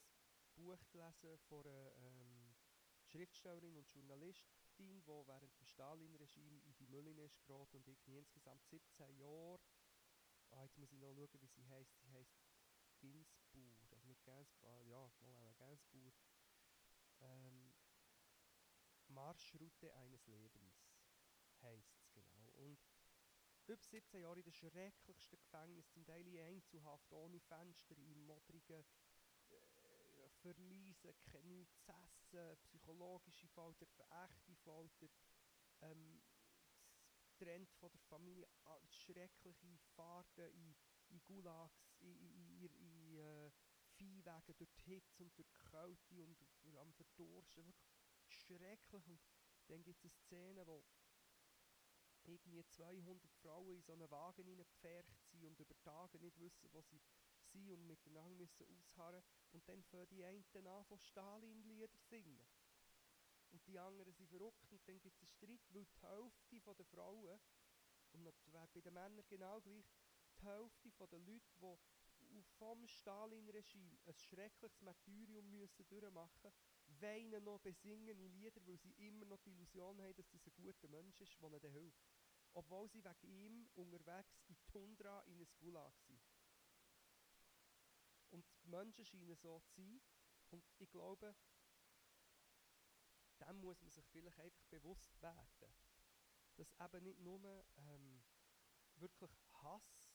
Buch gelesen von einer ähm, Schriftstellerin und Journalistin, die während dem Stalin-Regime in die Mülline ist geraten und irgendwie insgesamt 17 Jahre ah, jetzt muss ich noch schauen, wie sie heisst. Sie heisst Ginsbauer, also nicht Gainsbourg, ja, mal Gainsbauer. Ähm, Marschroute eines Lebens heisst es genau. Und über 17 Jahre in den schrecklichsten Gefängnis, zum Teil in Einzelhaft, ohne Fenster, in modrigen äh, Verliesen, kein nichts zu essen, psychologische Folter, echte Folter, ähm, getrennt von der Familie, schreckliche Fahrten in, in Gulags, in, in, in, in äh, Viehwegen, durch die Hitze und durch die Kälte und am Verdursten, wirklich schrecklich. Und dann gibt es eine Szene, wo irgendwie 200 Frauen in so einen Wagen hineingepfercht sind und über Tage nicht wissen, wo sie sind und miteinander müssen ausharren. Und dann fangen die einen an, von Stalin-Lieder singen. Und die anderen sind verrückt und dann gibt es einen Streit, weil die Hälfte der Frauen, und das wäre bei den Männern genau gleich, die Hälfte der Leute, die vom Stalin-Regime ein schreckliches Martyrium müssen durchmachen weinen noch besingene Lieder, weil sie immer noch die Illusion haben, dass das ein guter Mensch ist, der ihnen hilft. Obwohl sie wegen ihm unterwegs in Tundra in ein Gulag sind. Und die Menschen scheinen so zu sein. Und ich glaube, dem muss man sich vielleicht einfach bewusst werden. Dass eben nicht nur ähm, wirklich Hass,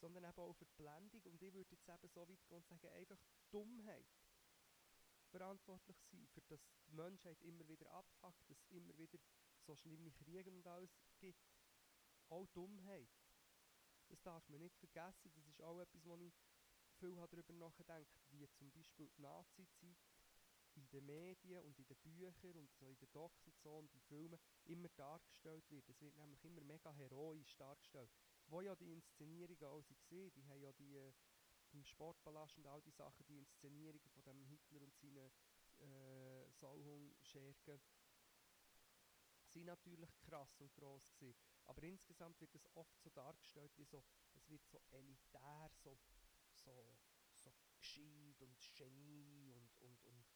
sondern eben auch Verblendung und ich würde jetzt eben so weit gehen und sagen, einfach Dummheit verantwortlich sein, für das die Menschheit immer wieder abfuckt, dass es immer wieder so schlimme Kriege und alles gibt. Auch Dummheit. Das darf man nicht vergessen, das ist auch etwas, wo ich viel darüber nachgedacht wie zum Beispiel die Nazi-Zeit in den Medien und in den Büchern und so in den Docs und so und in Filmen immer dargestellt wird. Es wird nämlich immer mega heroisch dargestellt. Wo ja die Inszenierungen auch waren, die haben ja die äh, im Sportpalast und all die Sachen, die Inszenierungen von dem Hitler und seinen äh, Sauhung-Schergen sind natürlich krass und gross gewesen. Aber insgesamt wird es oft so dargestellt, wie so, es wird so elitär, so, so, so gescheit und Genie und, und, und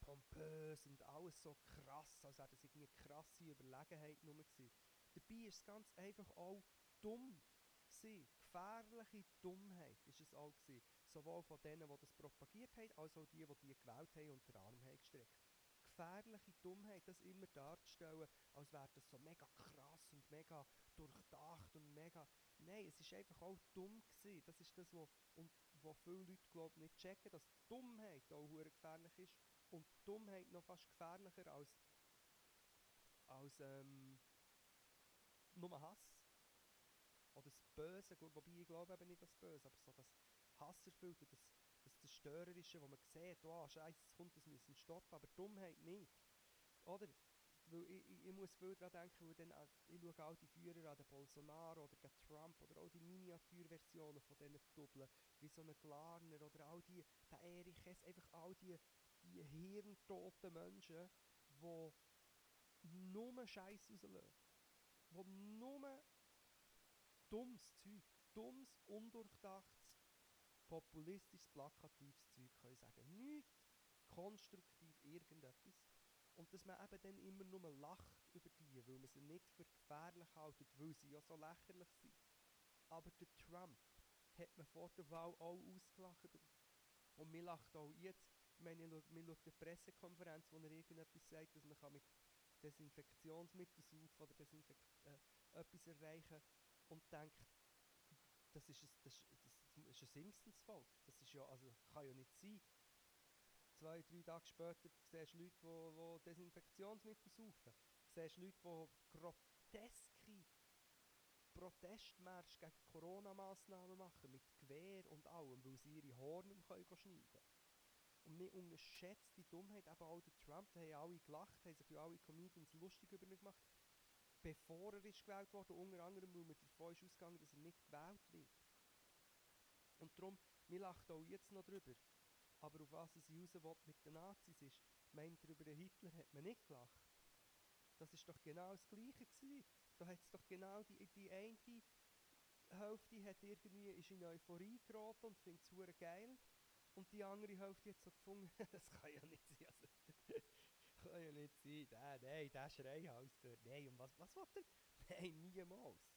pompös und alles so krass, als wäre das irgendwie eine krasse Überlegenheit nur gewesen. Dabei ist es ganz einfach auch dumm gewesen. Gefährliche Dummheit ist es auch gewesen. Sowohl von denen, die das propagiert haben, als auch die, die die gewählt haben und den Arm haben gestreckt. Gefährliche Dummheit, das immer darzustellen, als wäre das so mega krass und mega durchdacht und mega... Nein, es ist einfach auch dumm gewesen. Das ist das, wo, und wo viele Leute, glaube nicht checken, dass Dummheit auch gefährlich ist und Dummheit noch fast gefährlicher als, als ähm, nur Hass. Böse, wobei ich glaube eben nicht das Böse, aber so das Hasserfüllte, das, das Zerstörerische, wo man sieht, oh, scheiße, es kommt, das müssen stoppen, aber Dummheit nicht. Oder? Weil ich, ich, ich muss viel daran denken, weil dann, äh, ich schaue all die Führer an, den Bolsonaro oder den Trump oder all die Miniaturversionen von diesen Doppeln, wie so ein Glarner oder all die, der Erich Hess, einfach all die, die hirntoten Menschen, die nur Scheiß rauslösen. Die nur dummes Zeug, dummes, undurchdachtes, populistisches, plakatives Zeug können sagen. Nichts konstruktiv irgendetwas. Und dass man eben dann immer nur lacht über die, weil man sie nicht für gefährlich hält, weil sie ja so lächerlich sind. Aber der Trump hat man vor der Wahl auch ausgelacht. Und, mir lacht auch jetzt. Ich meine, man schaut eine Pressekonferenz, wo er irgendetwas sagt, dass man mit Desinfektionsmittel saufen oder Desinfekt äh, etwas erreichen und denkt, das ist, ein, das, das ist ein Simpsons-Volk. Das ist ja, also, kann ja nicht sein. Zwei, drei Tage später siehst du Leute, die, Desinfektionsmittel saufen. Siehst Leute, die groteske Protestmärsche gegen Corona-Massnahmen machen, mit Gewehr und allem, weil sie ihre Horn schneiden können. Und mir unterschätzt die Dummheit, eben auch der Trump, da haben alle gelacht, haben sich ja alle Comedians lustig über ihn gemacht, bevor er ist gewählt wurde, unter anderem, weil man davon ist ausgegangen, dass er nicht gewählt wird. Und darum, wir lachen auch jetzt noch drüber. Aber auf was es raus will mit den Nazis ist, meint er, über den Hitler hat man nicht gelacht. Das ist doch genau das Gleiche gewesen. Da hat es doch genau die, die eine Hälfte hat irgendwie, ist in Euphorie geraten und findet es geil. Und die andere Hälfte hat so gefunden, (laughs) das kann ja nicht sein. Also, kann ja nicht sein. Der, nein, der Schreihals dort. Nein, und was, was will er? (laughs) Nein, niemals.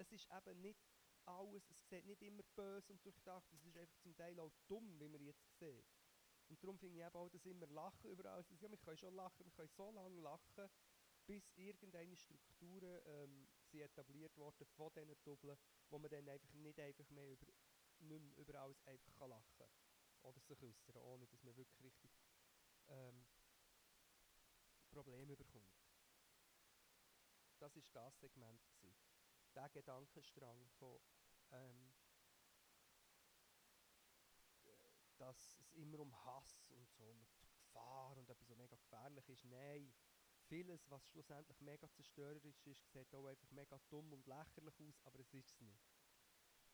es ist eben nicht alles, es sieht nicht immer böse und durchdacht, es ist einfach zum Teil auch dumm, wie wir jetzt sehen. Und darum finde ich eben auch, dass immer Lachen über alles, ja, wir können schon lachen, wir können so lange lachen, bis irgendeine Strukturen ähm, sind etabliert worden von diesen Doppeln, wo man dann einfach nicht einfach mehr über, nicht mehr über alles einfach kann lachen kann. Oder sich äußern, ohne dass man wirklich ähm, Probleme bekommt. Das war das Segment. Gewesen. Der Gedankenstrang von ähm, dass es immer um Hass und so und Gefahr und etwas so mega gefährlich ist. Nein, vieles, was schlussendlich mega zerstörerisch ist, sieht auch einfach mega dumm und lächerlich aus, aber es ist es nicht.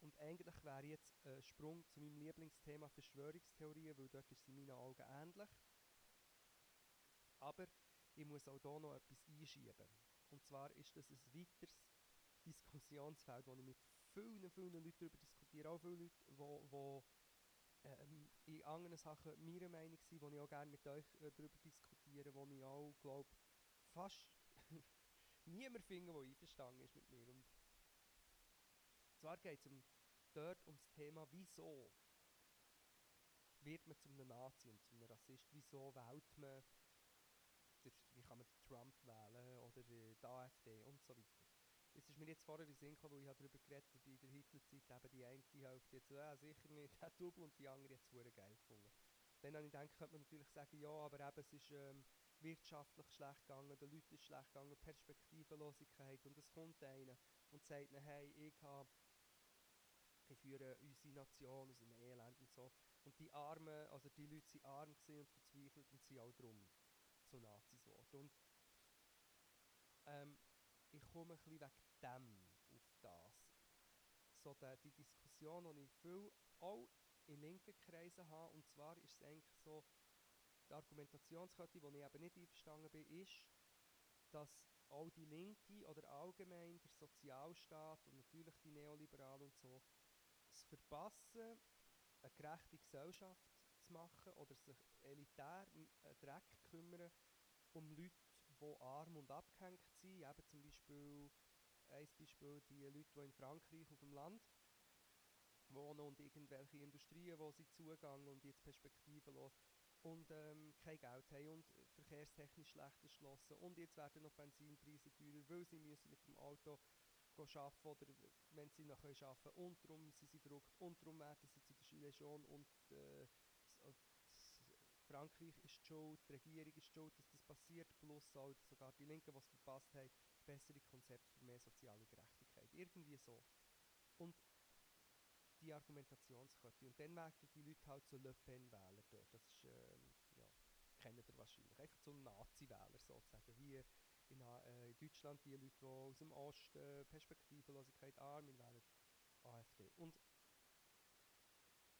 Und eigentlich wäre jetzt ein Sprung zu meinem Lieblingsthema Verschwörungstheorien, weil dort ist es in meinen Augen ähnlich. Aber ich muss auch hier noch etwas einschieben. Und zwar ist das ein weiteres Diskussionsfeld, wo ich mit vielen, vielen Leuten darüber diskutiere. Auch viele Leute, die ähm, in anderen Sachen meiner Meinung sind, die ich auch gerne mit euch äh, darüber diskutiere, wo ich auch, glaube fast (laughs) niemand finde, der einverstanden ist mit mir. Und zwar geht es um, dort um das Thema, wieso wird man zu einem Nazi und zu einem Rassist? Wieso wählt man, der, wie kann man den Trump wählen oder die AfD und so weiter. Es ist mir jetzt vorher in Sinn gekommen, weil ich darüber geredet habe, bei der Hitlerzeit eben die eine Hälfte jetzt, äh, sicher nicht, (laughs) der Double und die andere jetzt sehr geil gefunden. Dann habe ich gedacht, könnte man natürlich sagen, ja, aber eben, es ist ähm, wirtschaftlich schlecht gegangen, den Leuten ist schlecht gegangen, Perspektivenlosigkeit und es kommt einer und sagt ihnen, hey, ich habe ich führe unsere Nation aus einem Elend und so. Und die Armen, also die Leute sind arm und verzweifelt und sind auch drum zu Nazis geworden. Und ähm, ich komme ein bisschen wegen dem auf das. So die, die Diskussion, die ich viel auch in linken Kreisen habe, und zwar ist es eigentlich so, die Argumentationskette, die ich eben nicht einverstanden bin, ist, dass auch die Linke oder allgemein der Sozialstaat und natürlich die Neoliberalen und so es verpassen, eine gerechte Gesellschaft zu machen oder sich elitär äh, Dreck kümmern um Leute, die arm und abgehängt sind. Eben zum Beispiel, ein Beispiel, die Leute, die in Frankreich auf dem Land wohnen und irgendwelche Industrien, wo sie zugehen und jetzt Perspektiven lassen und ähm, kein Geld haben und verkehrstechnisch schlecht erschlossen und jetzt werden noch Benzinpreise teurer, weil sie müssen mit dem Auto arbeiten oder wenn sie noch arbeiten können und darum sind sie verrückt und darum werden sie zu der Gilets jaunes und äh, Frankreich ist schuld, die Regierung ist schuld, dass das passiert, plus auch sogar die Linken, die es verpasst haben, bessere Konzepte für mehr soziale Gerechtigkeit. Irgendwie so. Und die Argumentationskette. Und dann werden die Leute halt zu Le Pen wählen dort. Das ist, ähm, ja, kennt ihr wahrscheinlich. Einfach zum Nazi-Wähler sozusagen. Wie in, äh, in, Deutschland die Leute, die aus dem Osten äh, Perspektivenlosigkeit arm wählen AfD. Und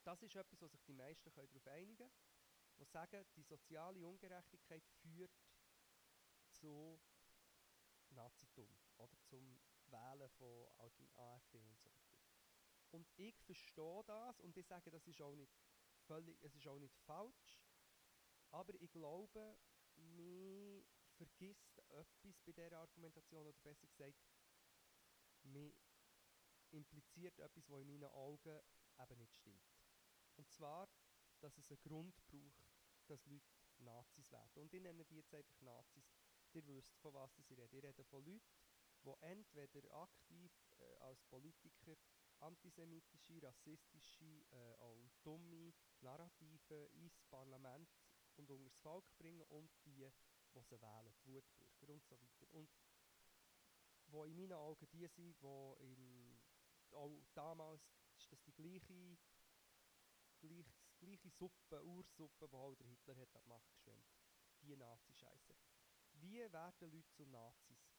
das ist etwas, wo sich die meisten darauf einigen können die sagen, die soziale Ungerechtigkeit führt zu Nazitum oder zum Wählen von AfD und so weiter. Und ich verstehe das und ich sage, das ist auch nicht völlig, es ist auch nicht falsch, aber ich glaube, man vergisst etwas bei dieser Argumentation oder besser gesagt, man impliziert etwas, was in meinen Augen eben nicht stimmt. Und zwar, dass es einen Grund braucht, dass Leute Nazis werden. Und ich nenne die jetzt einfach Nazis. Ihr wisst, von was ich rede. Ich rede von Leuten, die entweder aktiv äh, als Politiker antisemitische, rassistische äh, und dumme Narrative ins Parlament und unter das Volk bringen und die, die sie wählen, die Wutbürger und so weiter. Und wo in meinen Augen die sind, die im, auch damals ist das die gleiche gleich, gleiche Suppe, Ursuppe, die halt der Hitler hat an die Macht geschwemmt. Die Nazi-Scheiße. Wie werden Leute zu Nazis?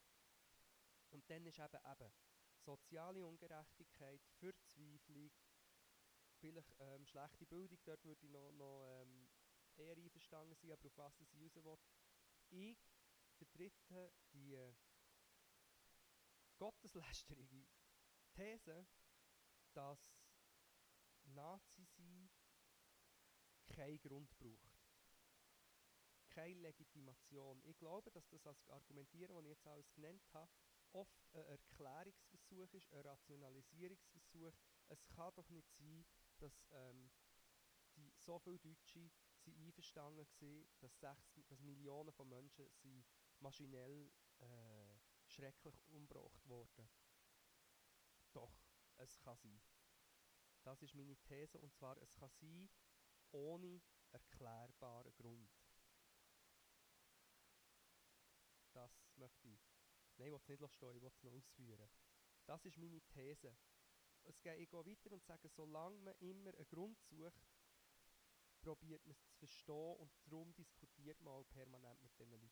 Und dann ist eben, eben soziale Ungerechtigkeit, Verzweiflung, vielleicht ähm, schlechte Bildung, dort würde ich noch, noch ähm, eher einverstanden sein, aber auf was ich raus will. Ich vertrete die äh, gotteslästerige These, dass Nazi sein keinen Grund braucht. Keine Legitimation. Ich glaube, dass das als Argumentieren, was ich jetzt alles genannt habe, oft ein Erklärungsversuch ist, ein Rationalisierungsversuch. Es kann doch nicht sein, dass ähm, die, so viele Deutsche sind einverstanden waren, dass, sechs, dass Millionen von Menschen sind maschinell äh, schrecklich umgebracht wurden. Doch, es kann sein. Das ist meine These und zwar, es kann sein, ohne erklärbaren Grund. Das möchte ich. Nein, ich will es nicht stehen, ich will es noch ausführen. Das ist meine These. Es geht, ich gehe weiter und sage, solange man immer einen Grund sucht, probiert man es zu verstehen und darum diskutiert man auch permanent mit diesen Leuten.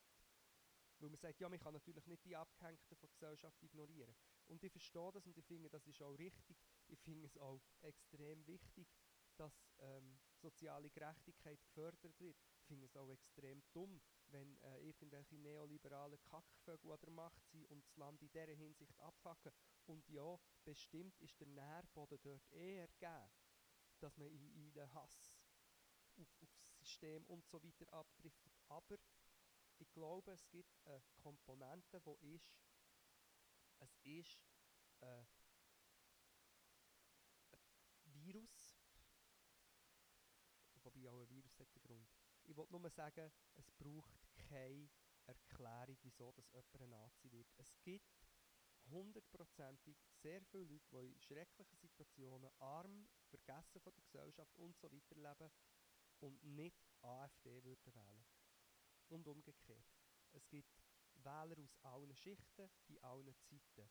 Weil man sagt, ja, man kann natürlich nicht die Abgehängten von Gesellschaft ignorieren. Und ich verstehe das und ich finde, das ist auch richtig. Ich finde es auch extrem wichtig, dass ähm, soziale Gerechtigkeit gefördert wird. Ich finde es auch extrem dumm, wenn äh, irgendwelche neoliberalen Kackvögel an der Macht sind und das Land in dieser Hinsicht abfacken. Und ja, bestimmt ist der Nährboden dort eher gegeben, dass man in, in den Hass auf, auf das System und so weiter abdriftet. Aber ich glaube, es gibt eine Komponente, die ist, es ist äh, ein Virus, wobei auch ein Virus hat einen Grund. Ich wollte nur sagen, es braucht keine Erklärung, wieso das jemand ein Nazi wird. Es gibt hundertprozentig sehr viele Leute, die in schrecklichen Situationen arm, vergessen von der Gesellschaft und so weiter leben und nicht AfD würden wählen. Und umgekehrt. Es gibt Wähler aus allen Schichten, in allen Zeiten.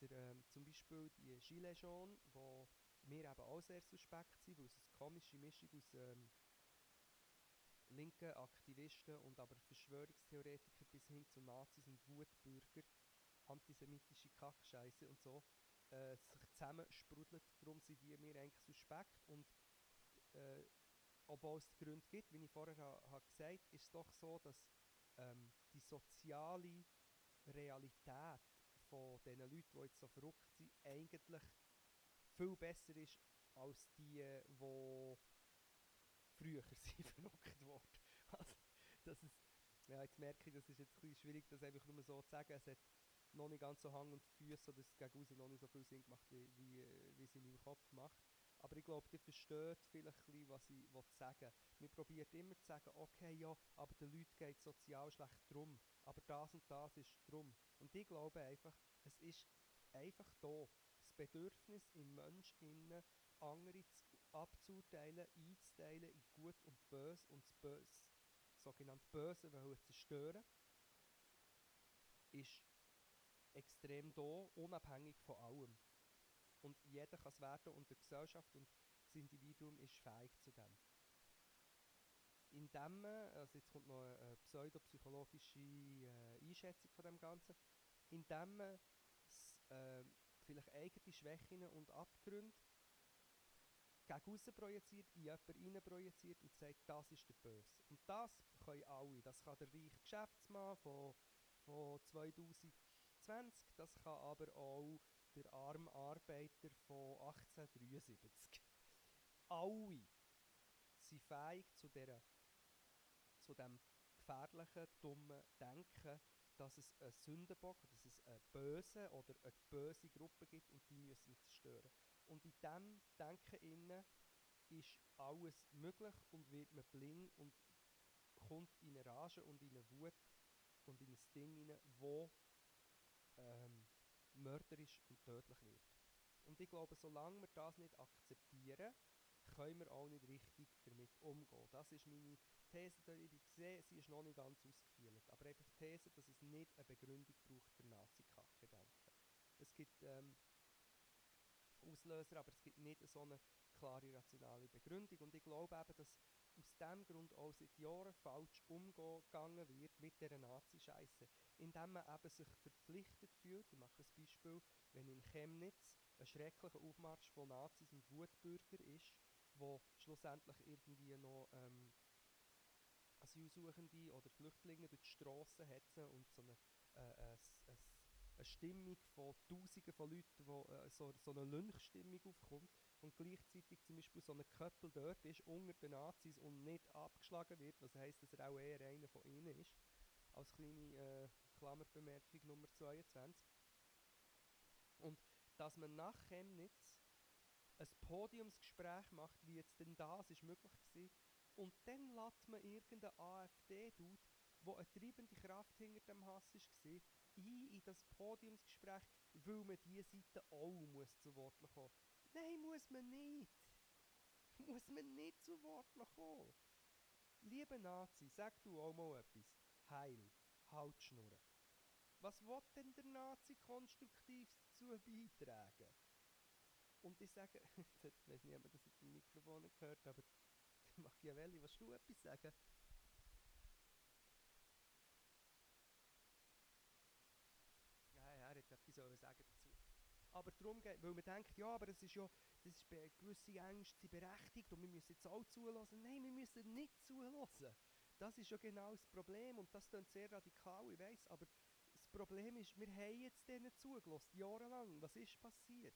Der, ähm, zum Beispiel die Gilets jaunes, wo mir eben auch sehr suspekt sind, weil es eine komische Mischung aus ähm, linken Aktivisten und aber Verschwörungstheoretiker bis hin zu Nazis und Wutbürger, antisemitische Kackscheiße und so, äh, sich zusammensprudelt. Darum sind die mir eigentlich suspekt und äh, obwohl es Gründe gibt, wie ich vorher ha, ha gesagt ist es doch so, dass ähm, die soziale Realität von diesen Leuten, die jetzt so verrückt sind, eigentlich viel besser ist als die, die früher (laughs) sind verrückt worden. Also, das ist, ja, jetzt merke ich, das ist jetzt ein schwierig, das einfach nur so zu sagen. Es hat noch nicht ganz so Hang und Füße, dass es gegen noch nicht so viel Sinn gemacht, wie, wie, äh, wie es in meinem Kopf macht. Aber ich glaube, ihr versteht vielleicht ein was ich sagen will. Man probiert immer zu sagen, okay, ja, aber den Leuten geht sozial schlecht drum. Aber das und das ist drum. Und ich glaube einfach, es ist einfach da. Das Bedürfnis im Mensch innen, andere zu, abzuteilen, einzuteilen in gut und böse und das Böse, sogenannte Böse wollen zerstören, ist extrem da, unabhängig von allem. Und jeder kann es werden und die Gesellschaft und das Individuum ist fähig zu dem. Indem man, also jetzt kommt noch eine pseudopsychologische äh, Einschätzung von dem Ganzen, indem man äh, vielleicht eigene Schwächen und Abgründe gegen außen projiziert, in jemanden rein projiziert und sagt, das ist der Böse. Und das können alle. Das kann der reiche Geschäftsmann von, von 2020, das kann aber auch der arme Arbeiter von 1873. Alle sind fähig zu, dieser, zu dem gefährlichen, dummen Denken, dass es einen Sündenbock, dass es einen Bösen oder eine böse Gruppe gibt und die müssen wir zerstören. Und in diesem Denken innen ist alles möglich und wird man bling und kommt in eine Rage und in eine Wut und in ein Ding hinein, wo ähm, mörderisch und tödlich wird. Und ich glaube, solange wir das nicht akzeptieren, können wir auch nicht richtig damit umgehen. Das ist meine These, ich sehe, sie ist noch nicht ganz ausgefeilt, aber einfach die These, dass es nicht eine Begründung braucht für Nazi-Kacke-Denken. Es gibt ähm, Auslöser, aber es gibt nicht so eine klare rationale Begründung und ich glaube eben, dass aus diesem Grund auch seit Jahren falsch umgegangen wird mit dieser Nazi-Scheiße, indem man eben sich verpflichtet fühlt. Ich mache ein Beispiel, wenn in Chemnitz ein schrecklicher Aufmarsch von Nazis und Wutbürger ist, wo schlussendlich irgendwie noch ähm, Asylsuchende oder Flüchtlinge durch die Strassen hetzen und so eine, äh, äh, äh, eine Stimmung von Tausenden von Leuten, wo äh, so, so eine Lynchstimmung aufkommt und gleichzeitig zum Beispiel so ein Köppel dort ist, unter den Nazis und nicht abgeschlagen wird, was heisst, dass er auch eher einer von ihnen ist, als kleine äh, Klammerbemerkung Nummer 22. Und dass man nach Chemnitz ein Podiumsgespräch macht, wie jetzt denn das ist möglich gewesen, und dann lässt man irgendeinen AfD-Dude, der eine treibende Kraft hinter dem Hass war, ein in das Podiumsgespräch, weil man diese Seite auch muss zu Wort kommen. Nein, muss man nicht. (laughs) Muss man nicht zu Wort kommen. Liebe Nazi, sag du auch mal etwas. Heil, halt schnurren. Was will denn der Nazi konstruktiv dazu beitragen? Und ich sage, (laughs) ich weiß nicht, ob man das in dem Mikrofon gehört, aber (laughs) Machiavelli, willst du etwas sagen? Ja, ja, er hat etwas sagen dazu. Aber darum geht, weil man denkt, ja, aber das ist ja, das ist gewisse Ängste sind berechtigt und wir müssen jetzt auch zulassen. Nein, wir müssen nicht zulassen. Das ist ja genau das Problem und das klingt sehr radikal, ich weiß, aber das Problem ist, wir haben jetzt denen zugelassen, jahrelang. Was ist passiert?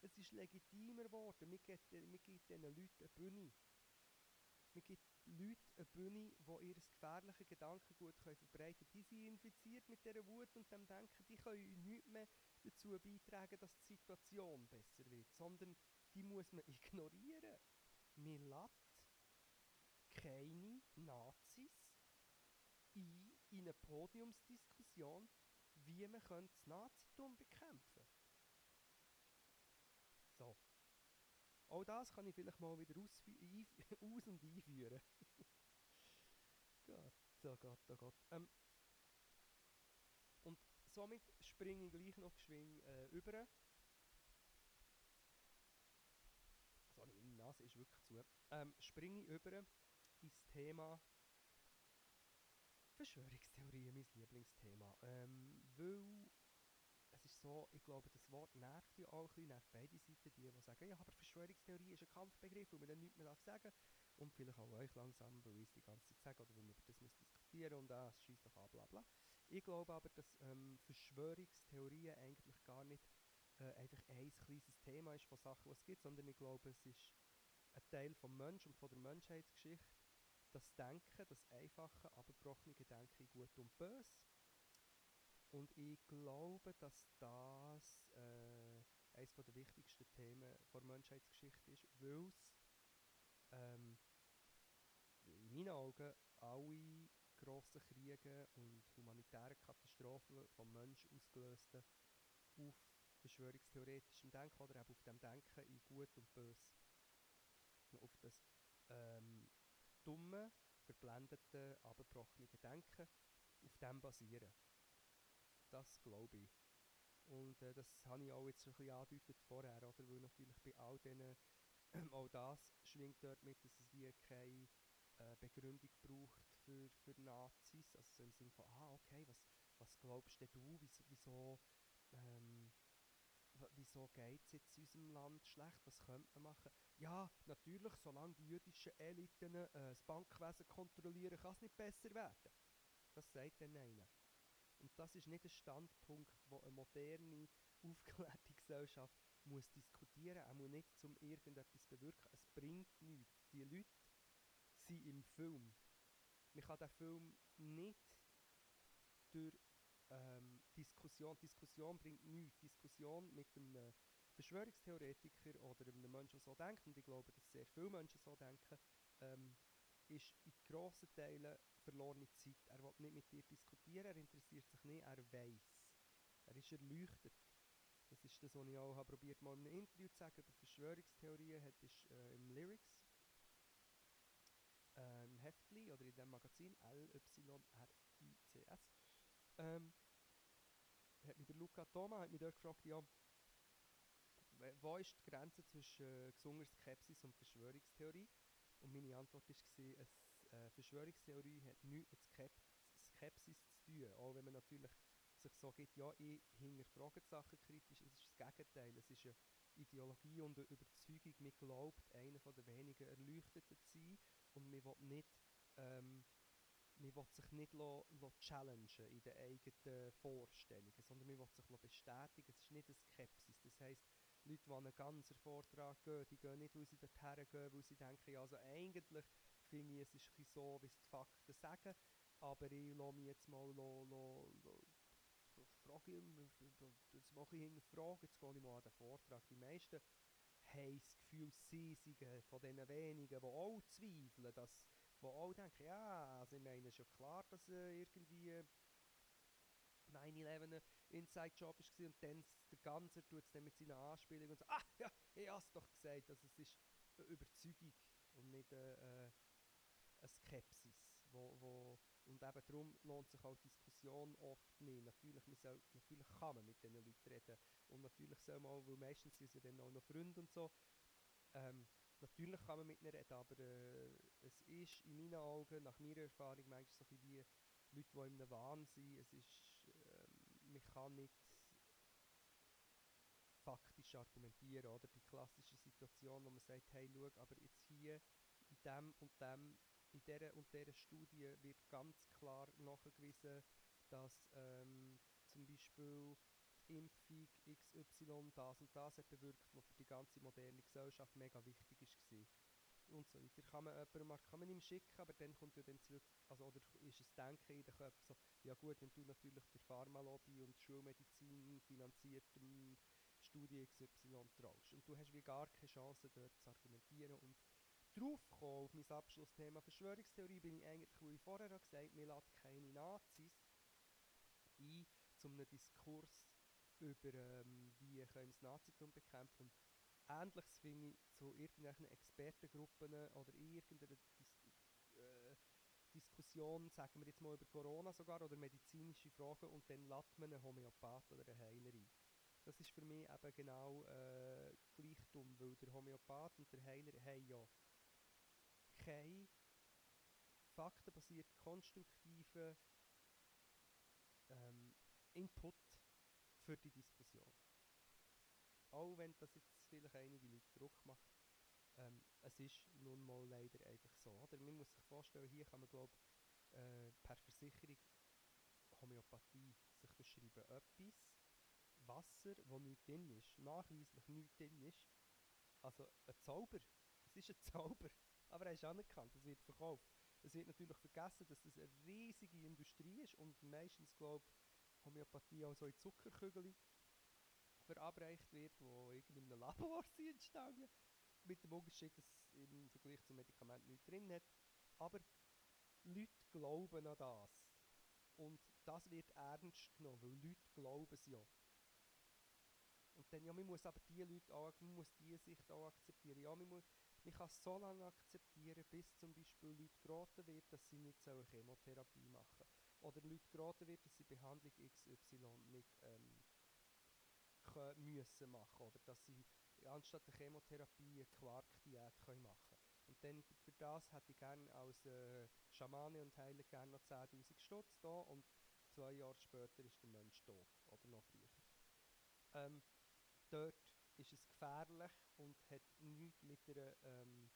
Es ist legitimer geworden. Wir geben, wir geben diesen Leuten eine Bühne. Wir geben Leuten eine Bühne, die ihr gefährliches Gedankengut können verbreiten können. Die sind infiziert mit dieser Wut und dem Denken, die können nichts mehr dazu beitragen, dass die Situation besser wird, sondern die muss man (laughs) ignorieren. Man lässt keine Nazis ein in eine Podiumsdiskussion, wie man das Nazitum bekämpfen. So. Auch das kann ich vielleicht mal wieder aus, (laughs) aus und einführen. (laughs) Gott, oh Gott, oh Gott. Ähm, somit springe ich gleich noch geschwind äh, über. Sorry, meine Nase ist wirklich zu. Ähm, springe ich über ins Thema Verschwörungstheorien, mein Lieblingsthema. Ähm, weil es ist so, ich glaube, das Wort nervt ja auch ein bisschen, nervt beide Seiten, die, die sagen, ja, aber Verschwörungstheorie ist ein Kampfbegriff, wo man dann nichts mehr sagen und vielleicht auch euch langsam, weil ich es die ganze Zeit sage oder weil man über das diskutieren und ah, es schießt doch an, bla bla. Ich glaube aber, dass ähm, Verschwörungstheorien eigentlich gar nicht äh, einfach ein kleines Thema ist von Sachen, die es gibt, sondern ich glaube, es ist ein Teil vom Mensch und von der Menschheitsgeschichte, das Denken, das einfache, abgebrochene Denken in Gut und Böse, und ich glaube, dass das äh, eines der wichtigsten Themen der Menschheitsgeschichte ist, weil es ähm, in meinen Augen alle grossen Kriege und humanitären Katastrophen vom Menschen ausgelösten auf verschwörungstheoretischem Denken oder eben auf dem Denken in Gut und Böse. Auf das ähm, dumme, verblendete, abgebrochene Denken, auf dem basieren. Das glaube ich. Und äh, das habe ich auch jetzt ein bisschen angedeutet vorher, oder? Weil natürlich bei all diesen, (clears throat) auch das schwingt dort mit, dass es wie keine äh, Begründung braucht für, für Nazis. Also so im Sinne von, ah, okay, was, was glaubst denn du, wieso, wieso, ähm, wieso geht es jetzt in unserem Land schlecht? Was könnte man machen? Ja, natürlich, solange die jüdischen Eliten äh, das Bankwesen kontrollieren, kann es nicht besser werden. Das sagt dann einer. Und das ist nicht ein Standpunkt, wo eine moderne, (laughs) aufgeklärte Gesellschaft muss diskutieren muss, auch nicht, um irgendetwas bewirken. Es bringt nichts. Die Leute sind im Film. Man kann den Film nicht durch ähm, Diskussion, Diskussion bringt nichts. Diskussion mit einem Verschwörungstheoretiker oder einem Menschen, der so denkt, und ich glaube, dass sehr viele Menschen so denken, ähm, ist in grossen Teilen verlorene Zeit. Er will nicht mit dir diskutieren, er interessiert sich nicht, er weiß. Er ist erleuchtet. Das ist das, was ich auch probiert mal in einem Interview zu sagen über Verschwörungstheorien, hat ist äh, im Lyrics, Heftli oder in dem Magazin LYRICS, ähm, hat mich der Luca Thoma hat mich dort gefragt, ja, wo ist die Grenze zwischen äh, gesunder Skepsis und Verschwörungstheorie? Und meine Antwort war, es äh, Verschwörungstheorie hat nichts mit Skepsis zu tun. Auch wenn man natürlich sich so gibt, ja, ich hinterfrage die Sachen kritisch, es ist das Gegenteil. Es ist eine Ideologie und eine Überzeugung, man glaubt, einer der wenigen Erleuchteten zu sein und man will nicht, ähm, man will sich nicht lo, lo challengen in den eigenen Vorstellungen, sondern man will sich bestätigen. Es ist nicht eine Skepsis. Das heisst, Leute, die an einen ganzen Vortrag gehen, die gehen nicht, weil sie dorthin gehen, weil sie denken, also eigentlich finde ich, es ist ein so, wie es die Fakten sagen, aber ich lasse mich jetzt mal lo, lo, lo, frage ich das mache ich hinterfragen, jetzt gehe ich mal an den Vortrag. Die meisten haben das Gefühl, sie seien von diesen wenigen, die auch zweifeln, dass, die auch denken, ja, also ich meine, ist ja klar, dass äh, irgendwie 9-11 ein Inside-Job war und dann der Ganze tut es dann mit seiner Anspielung und so, ah ja, ich habe es doch gesagt, also es ist eine Überzeugung und nicht äh, äh, eine Skepsis. Wo, wo, und eben darum lohnt sich auch Diskussion oft nicht. Natürlich, man soll, natürlich kann man mit diesen Leuten reden und natürlich soll man weil meistens sind sie dann auch noch Freunde und so, ähm, natürlich kann man mit ihnen reden, aber äh, es ist in meinen Augen, nach meiner Erfahrung, manchmal so ein wie Leute, die einem Wahn sind, es ist, ähm, man kann nicht faktisch argumentieren, oder? Die klassische Situation, wo man sagt, hey, schau, aber jetzt hier in dem und dem in dieser und dieser Studie wird ganz klar nachgewiesen, dass ähm, zum Beispiel Impfung XY das und das hat bewirkt, was für die ganze moderne Gesellschaft mega wichtig war. Und so weiter. Kann man jemandem kann man ihm schicken, aber dann kommt ja dann zurück, also, oder ist es Denken in den Köpfen so, ja gut, wenn du natürlich der Pharmalobby und Schulmedizin finanziertem Studie XY traust und du hast wie gar keine Chance dort zu argumentieren und draufgekommen, auf mein Abschlussthema Verschwörungstheorie, bin ich eigentlich, wie ich vorher gesagt habe, mir lädt keine Nazis ein, zu einem Diskurs über, ähm, wie können das Nazitum bekämpfen und Ähnliches finde ich zu irgendwelchen Expertengruppen oder irgendeiner Dis äh, Diskussion, sagen wir jetzt mal über Corona sogar, oder medizinische Fragen und dann lädt man einen Homöopath oder einen Heiler ein. Das ist für mich eben genau äh, gleich dumm, weil der Homöopath und der Heiler haben ja keinen faktenbasierten, konstruktiven ähm, Input für die Diskussion. Auch wenn das jetzt vielleicht einige Leute Druck macht, ähm, es ist nun mal leider einfach so. Oder? Man muss sich vorstellen, hier kann man glaube äh, per Versicherung Homöopathie sich verschreiben. Etwas, Wasser, wo nichts drin ist, nachweislich nichts drin ist. Also ein Zauber. Es ist ein (laughs) Zauber. Aber er ist anerkannt, es wird verkauft. Es wird natürlich vergessen, dass das eine riesige Industrie ist und meistens, glaube ich, Homöopathie auch so in Zuckerkügeln verabreicht wird, wo irgendwie in einem Labor (laughs) sind entstanden. Mit dem Unterschied, dass es im Vergleich zum Medikament nichts drin hat. Aber Leute glauben an das. Und das wird ernst genommen, weil Leute glauben es ja. Und dann, ja, man muss aber die Leute auch, man muss die Sicht auch akzeptieren. Ja, man, muss, man kann so lange akzeptieren, bis zum Beispiel Leute geraten wird, dass sie nicht so Chemotherapie machen Oder Leute geraten wird, dass sie Behandlung XY nicht ähm, können, müssen machen Oder dass sie anstatt der Chemotherapie eine Quarkdiät können machen Und dann für das hätte ich gerne als äh, Schamane und Heiler gerne noch 10'000 Stutz da und zwei Jahre später ist der Mensch tot. Oder noch früher. Ähm, dort ist es gefährlich und hat nichts mit einer, ähm,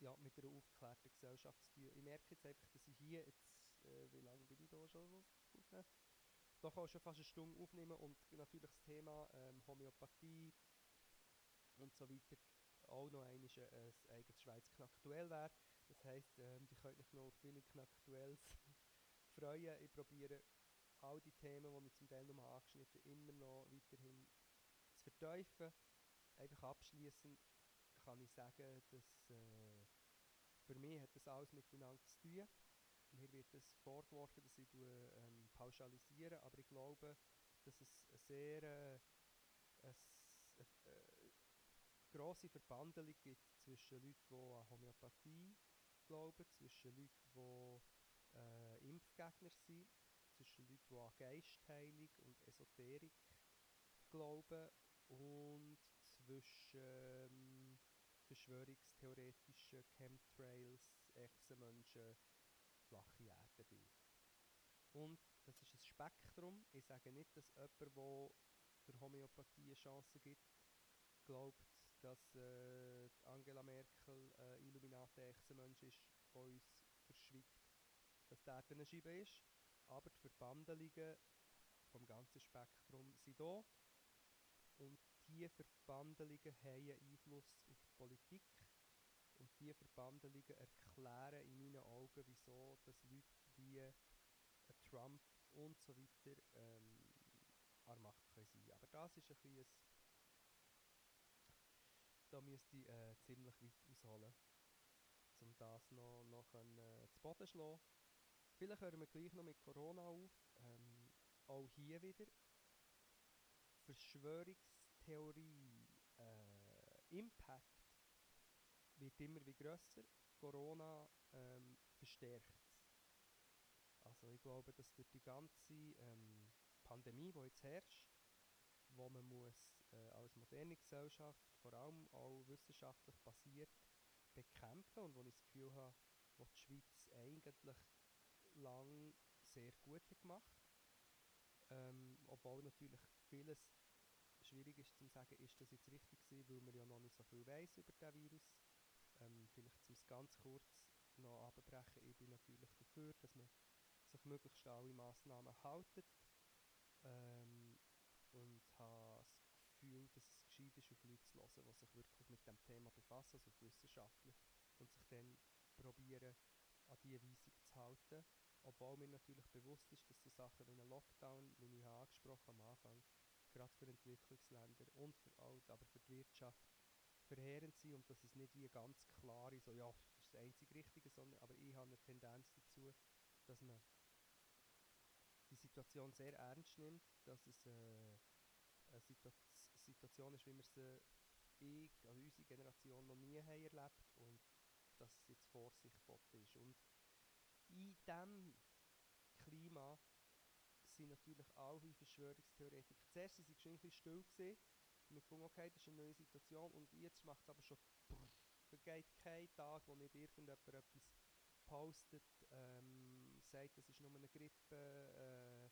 ja, mit einer aufgeklärten Gesellschaft zu tun. Ich merke jetzt einfach, dass ich hier jetzt, äh, wie lange bin ich da schon aufnehmen? Doch auch schon fast eine Stunde aufnehmen und natürlich das Thema ähm, Homöopathie und so weiter auch noch ein, äh, ein eigenes Schweiz Knacktuell wäre. Das heisst, ähm, die könnt euch noch auf viele Knacktuells (laughs) freuen. Ich probiere all die Themen, die ich zum Teil noch angeschnitten immer noch weiterhin zu vertiefen. Einfach abschließend kann ich sagen, dass äh, für mich hat das alles miteinander zu tun. Mir wird es vorgeworfen, dass ich ähm, pauschalisiere, aber ich glaube, dass es eine sehr äh, eine, eine, äh, grosse Verbandelung gibt zwischen Leuten, die an Homöopathie glauben, zwischen Leuten, die äh, Impfgegner sind zwischen Leuten, die an Geistheilung und Esoterik glauben und zwischen ähm, verschwörungstheoretischen Chemtrails, Echsenmenschen, flache Erdenbilder. Und das ist ein Spektrum. Ich sage nicht, dass jemand, der der Homöopathie eine Chance gibt, glaubt, dass äh, Angela Merkel äh, Illuminati-Echsenmensch ist, uns verschweigt, dass der eine Scheibe ist aber die Verbandelungen vom ganzen Spektrum sind da und diese Verbandelungen haben einen Einfluss auf die Politik diese Verbandelungen erklären in meinen Augen, wieso dass Leute wie Trump und so weiter ähm, an Macht können sein Aber das ist ein bisschen da müsste ich äh, ziemlich weit ausholen, um das noch, noch können, äh, zu Boden schlagen. Vielleicht hören wir gleich noch mit Corona auf. Ähm, auch hier wieder Verschwörungstheorie äh, Impact wird immer wie grösser. Corona ähm, verstärkt. Also ich glaube, dass durch die ganze ähm, Pandemie, die jetzt herrscht, wo man muss äh, als moderne Gesellschaft vor allem auch wissenschaftlich basiert bekämpfen und wo ich das Gefühl habe, wo die Schweiz eigentlich lang sehr gut hat gemacht. Ähm, obwohl natürlich vieles schwierig ist zu sagen, ist das jetzt richtig gewesen, weil man ja noch nicht so viel weiß über den Virus. Ähm, vielleicht zum ganz kurz noch abbrechen, ich bin natürlich dafür, dass man sich möglichst alle Massnahmen haltet ähm, und habe das Gefühl, dass es gescheit ist, auf Leute zu hören, die sich wirklich mit dem Thema befassen, also auf Wissenschaftler, und sich dann probieren, an diese Weisung zu halten. Obwohl mir natürlich bewusst ist, dass so Sachen wie ein Lockdown, wie ich angesprochen am Anfang, gerade für Entwicklungsländer und für alt, aber für die Wirtschaft verheerend sind und dass es nicht wie ganz klar ist, so ja, das ist das einzig Richtige, sondern aber ich habe eine Tendenz dazu, dass man die Situation sehr ernst nimmt, dass es äh, eine Situa Situation ist, wie wir sie ich, also unsere Generation noch nie haben erlebt und dass es jetzt Vorsicht geboten ist. Und in diesem Klima sind natürlich alle Verschwörungstheoretiker. Zuerst waren sie ein bisschen still. Gewesen. Wir gefunden, okay, das ist eine neue Situation und jetzt macht es aber schon vergeht kein Tag, wo nicht irgendjemand etwas postet, ähm, sagt, das ist nur eine Grippe, äh,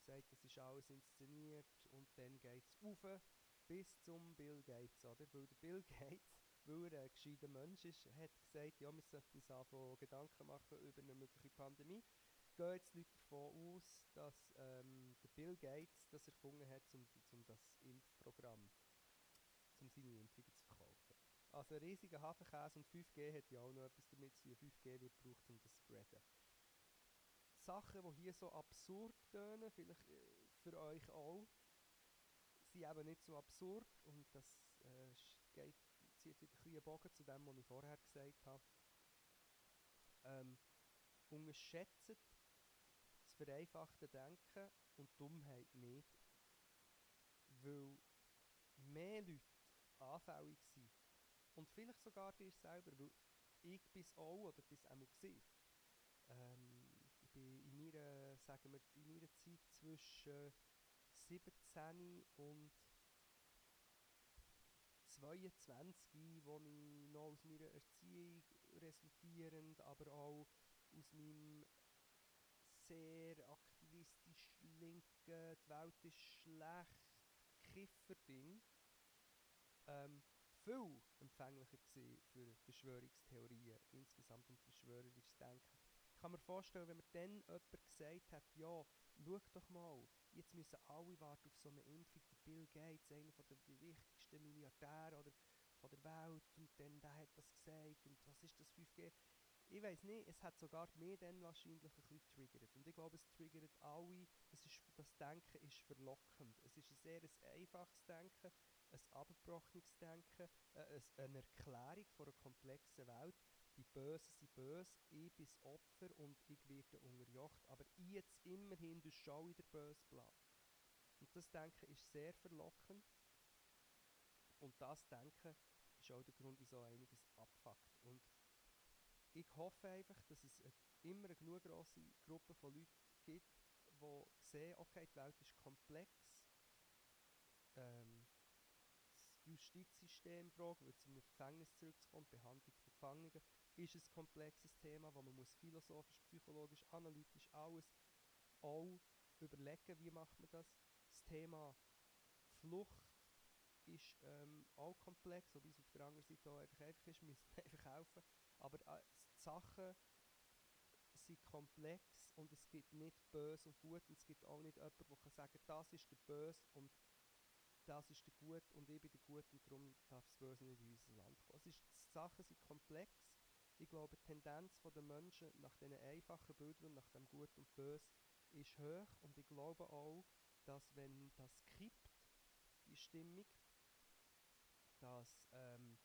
sagt, das ist alles inszeniert und dann geht es auf bis zum Bill Gates, oder? Weil der Bill (laughs) Gates, weil er ein gescheiter Mensch ist, hat gesagt, ja, wir sollten uns anfangen Gedanken machen über eine mögliche Pandemie. Gehen jetzt Leute davon aus, dass ähm, Bill Gates das erfunden hat, um, um das Impfprogramm, um seine Impfungen zu verkaufen. Also riesiger Hafenkäse und 5G hat ja auch noch etwas damit zu tun. 5G wird gebraucht, um das zu spreaden. Sachen, die hier so absurd tönen, vielleicht äh, für euch auch, sind eben nicht so absurd und das äh, geht, zieht wieder ein bisschen Bogen zu dem, was ich vorher gesagt habe. Ähm, unterschätzt das vereinfachte Denken und Dummheit nicht, weil mehr Leute anfällig sind und vielleicht sogar dir selber, weil ich bis auch oder bis einmal gesehen. Ähm, ich bin in meiner, sagen wir, in meiner Zeit zwischen 17 und 22, wo ich noch aus meiner Erziehung resultierend, aber auch aus meinem sehr aktivistisch linken, die Welt ist schlecht, Kifferding, ähm, viel empfänglicher für Verschwörungstheorien insgesamt und verschwörerisches Denken. Ich kann mir vorstellen, wenn mir dann jemand gesagt hat, ja, schau doch mal, jetzt müssen alle warten auf so eine Impfung, der Bill Gates, einer der wichtigsten Milliardäre oder von der Welt und dann der hat das gesagt und was ist das 5G? Ich weiß nicht, es hat sogar mehr dann wahrscheinlich ein bisschen triggert und ich glaube, es triggert alle, das Denken ist verlockend, es ist ein sehr ein einfaches Denken, ein abgebrochenes Denken, äh, eine Erklärung von einer komplexen Welt. Die Bösen sind böse, ich bin das Opfer und ich werde unterjocht. Aber ich jetzt immerhin du schon wieder böse bleiben. Und das Denken ist sehr verlockend. Und das Denken ist auch der Grund, wieso einiges abfuckt. Und ich hoffe einfach, dass es immer eine genug grosse Gruppe von Leuten gibt, die sehen, okay, die Welt ist komplex. Ähm, Justizsystem fragen, weil zum Gefängnis zurückzukommen, Behandlung von Gefangenen, ist ein komplexes Thema, wo man muss philosophisch, psychologisch, analytisch alles auch überlegen, wie macht man das. Das Thema Flucht ist ähm, auch komplex, wobei es auf der anderen Seite auch einfach einfach ist, (laughs) müssen einfach helfen. Aber äh, die Sachen sind komplex und es gibt nicht böse und gut und es gibt auch nicht jemanden, der kann sagen, das ist der böse und das ist der Gut und ich bin der Gut und darum darf das Böse nicht in unser Land kommen. Ist, die Sachen sind komplex. Ich glaube, die Tendenz der Menschen nach diesen einfachen Bildern, nach dem Gut und Böse, ist hoch und ich glaube auch, dass wenn das kippt, die Stimmung, dass, ähm,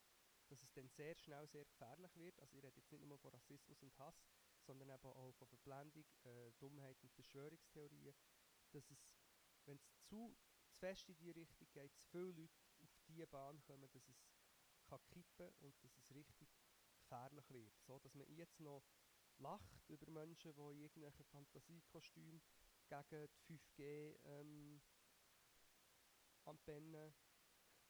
dass es dann sehr schnell sehr gefährlich wird. Also ich rede jetzt nicht nur von Rassismus und Hass, sondern eben auch von Verblendung, äh, Dummheit und Verschwörungstheorien, dass es, wenn es zu, zu fest in die Richtung geht, zu viele Leute auf diese Bahn kommen, dass es kann kippen und dass es richtig gefährlich wird. So, dass man jetzt noch lacht über Menschen, die in irgendwelchen Fantasiekostümen gegen die 5G ähm, Antennen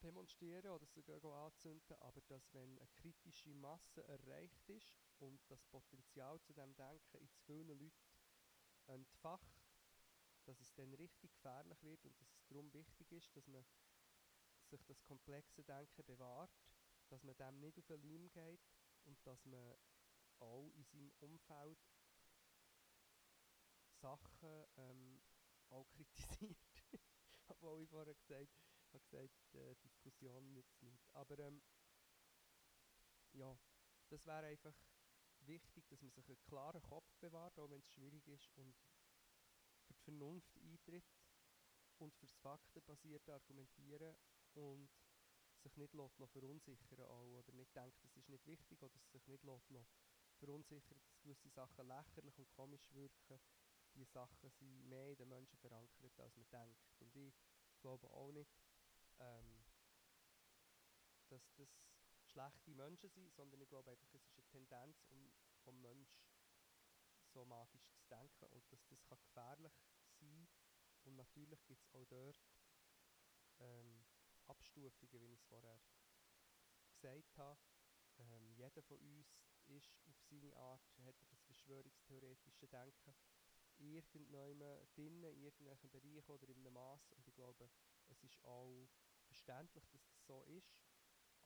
demonstrieren oder sogar anzünden, aber dass wenn eine kritische Masse erreicht ist und das Potenzial zu dem Denken in zu vielen Leuten entfacht, dass es dann richtig gefährlich wird und dass es darum wichtig ist, dass man sich das komplexe Denken bewahrt, dass man dem nicht auf den Leim geht und dass man auch in seinem Umfeld Sachen ähm, auch kritisiert. (laughs) Obwohl ich vorher gesagt habe, gesagt, äh, Diskussion nützt nichts. Aber ähm, ja, das wäre einfach wichtig, dass man sich einen klaren Kopf bewahrt, auch wenn es schwierig ist und für die Vernunft eintritt und für das faktenbasierte Argumentieren und sich nicht lässt, verunsichern auch, oder nicht denkt, das ist nicht wichtig oder sich nicht lässt, verunsichern, dass gewisse Sachen lächerlich und komisch wirken. Die Sachen sind mehr in den Menschen verankert, als man denkt. Und ich glaube auch nicht, ähm, dass das schlechte Menschen sind, sondern ich glaube einfach, es ist eine Tendenz um, vom Mensch so magisch zu denken und dass das kann gefährlich sein und natürlich gibt es auch dort ähm, Abstufungen, wie ich es vorher gesagt habe. Ähm, jeder von uns ist auf seine Art, hat das verschwörungstheoretische Denken irgendjemand drinnen, in irgendwelchen Bereichen oder in einem Maß und ich glaube, es ist auch verständlich, dass das so ist,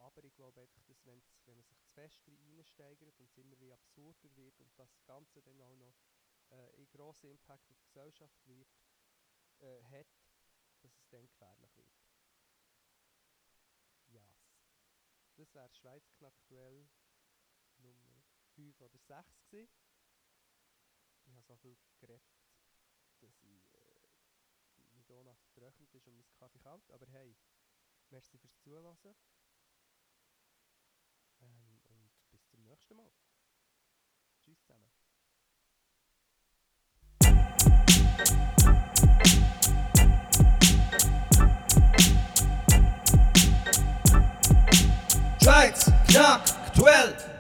aber ich glaube einfach, dass wenn man sich zu fest reinsteigert und es immer wie absurder wird und das Ganze dann auch noch äh, einen grossen Impact auf die Gesellschaft wird, äh, hat, dass es dann gefährlich wird. Yes. Das wäre Schweizknaktuell Nummer 5 oder 6 gewesen. Ich habe so viel geredet, dass ich, äh, mein Donut vertrocknet ist und mein Kaffee kalt. Aber hey, merci fürs Zuhören. nächsten Mal. Tschüss zusammen. Schweiz, Knack, Duell.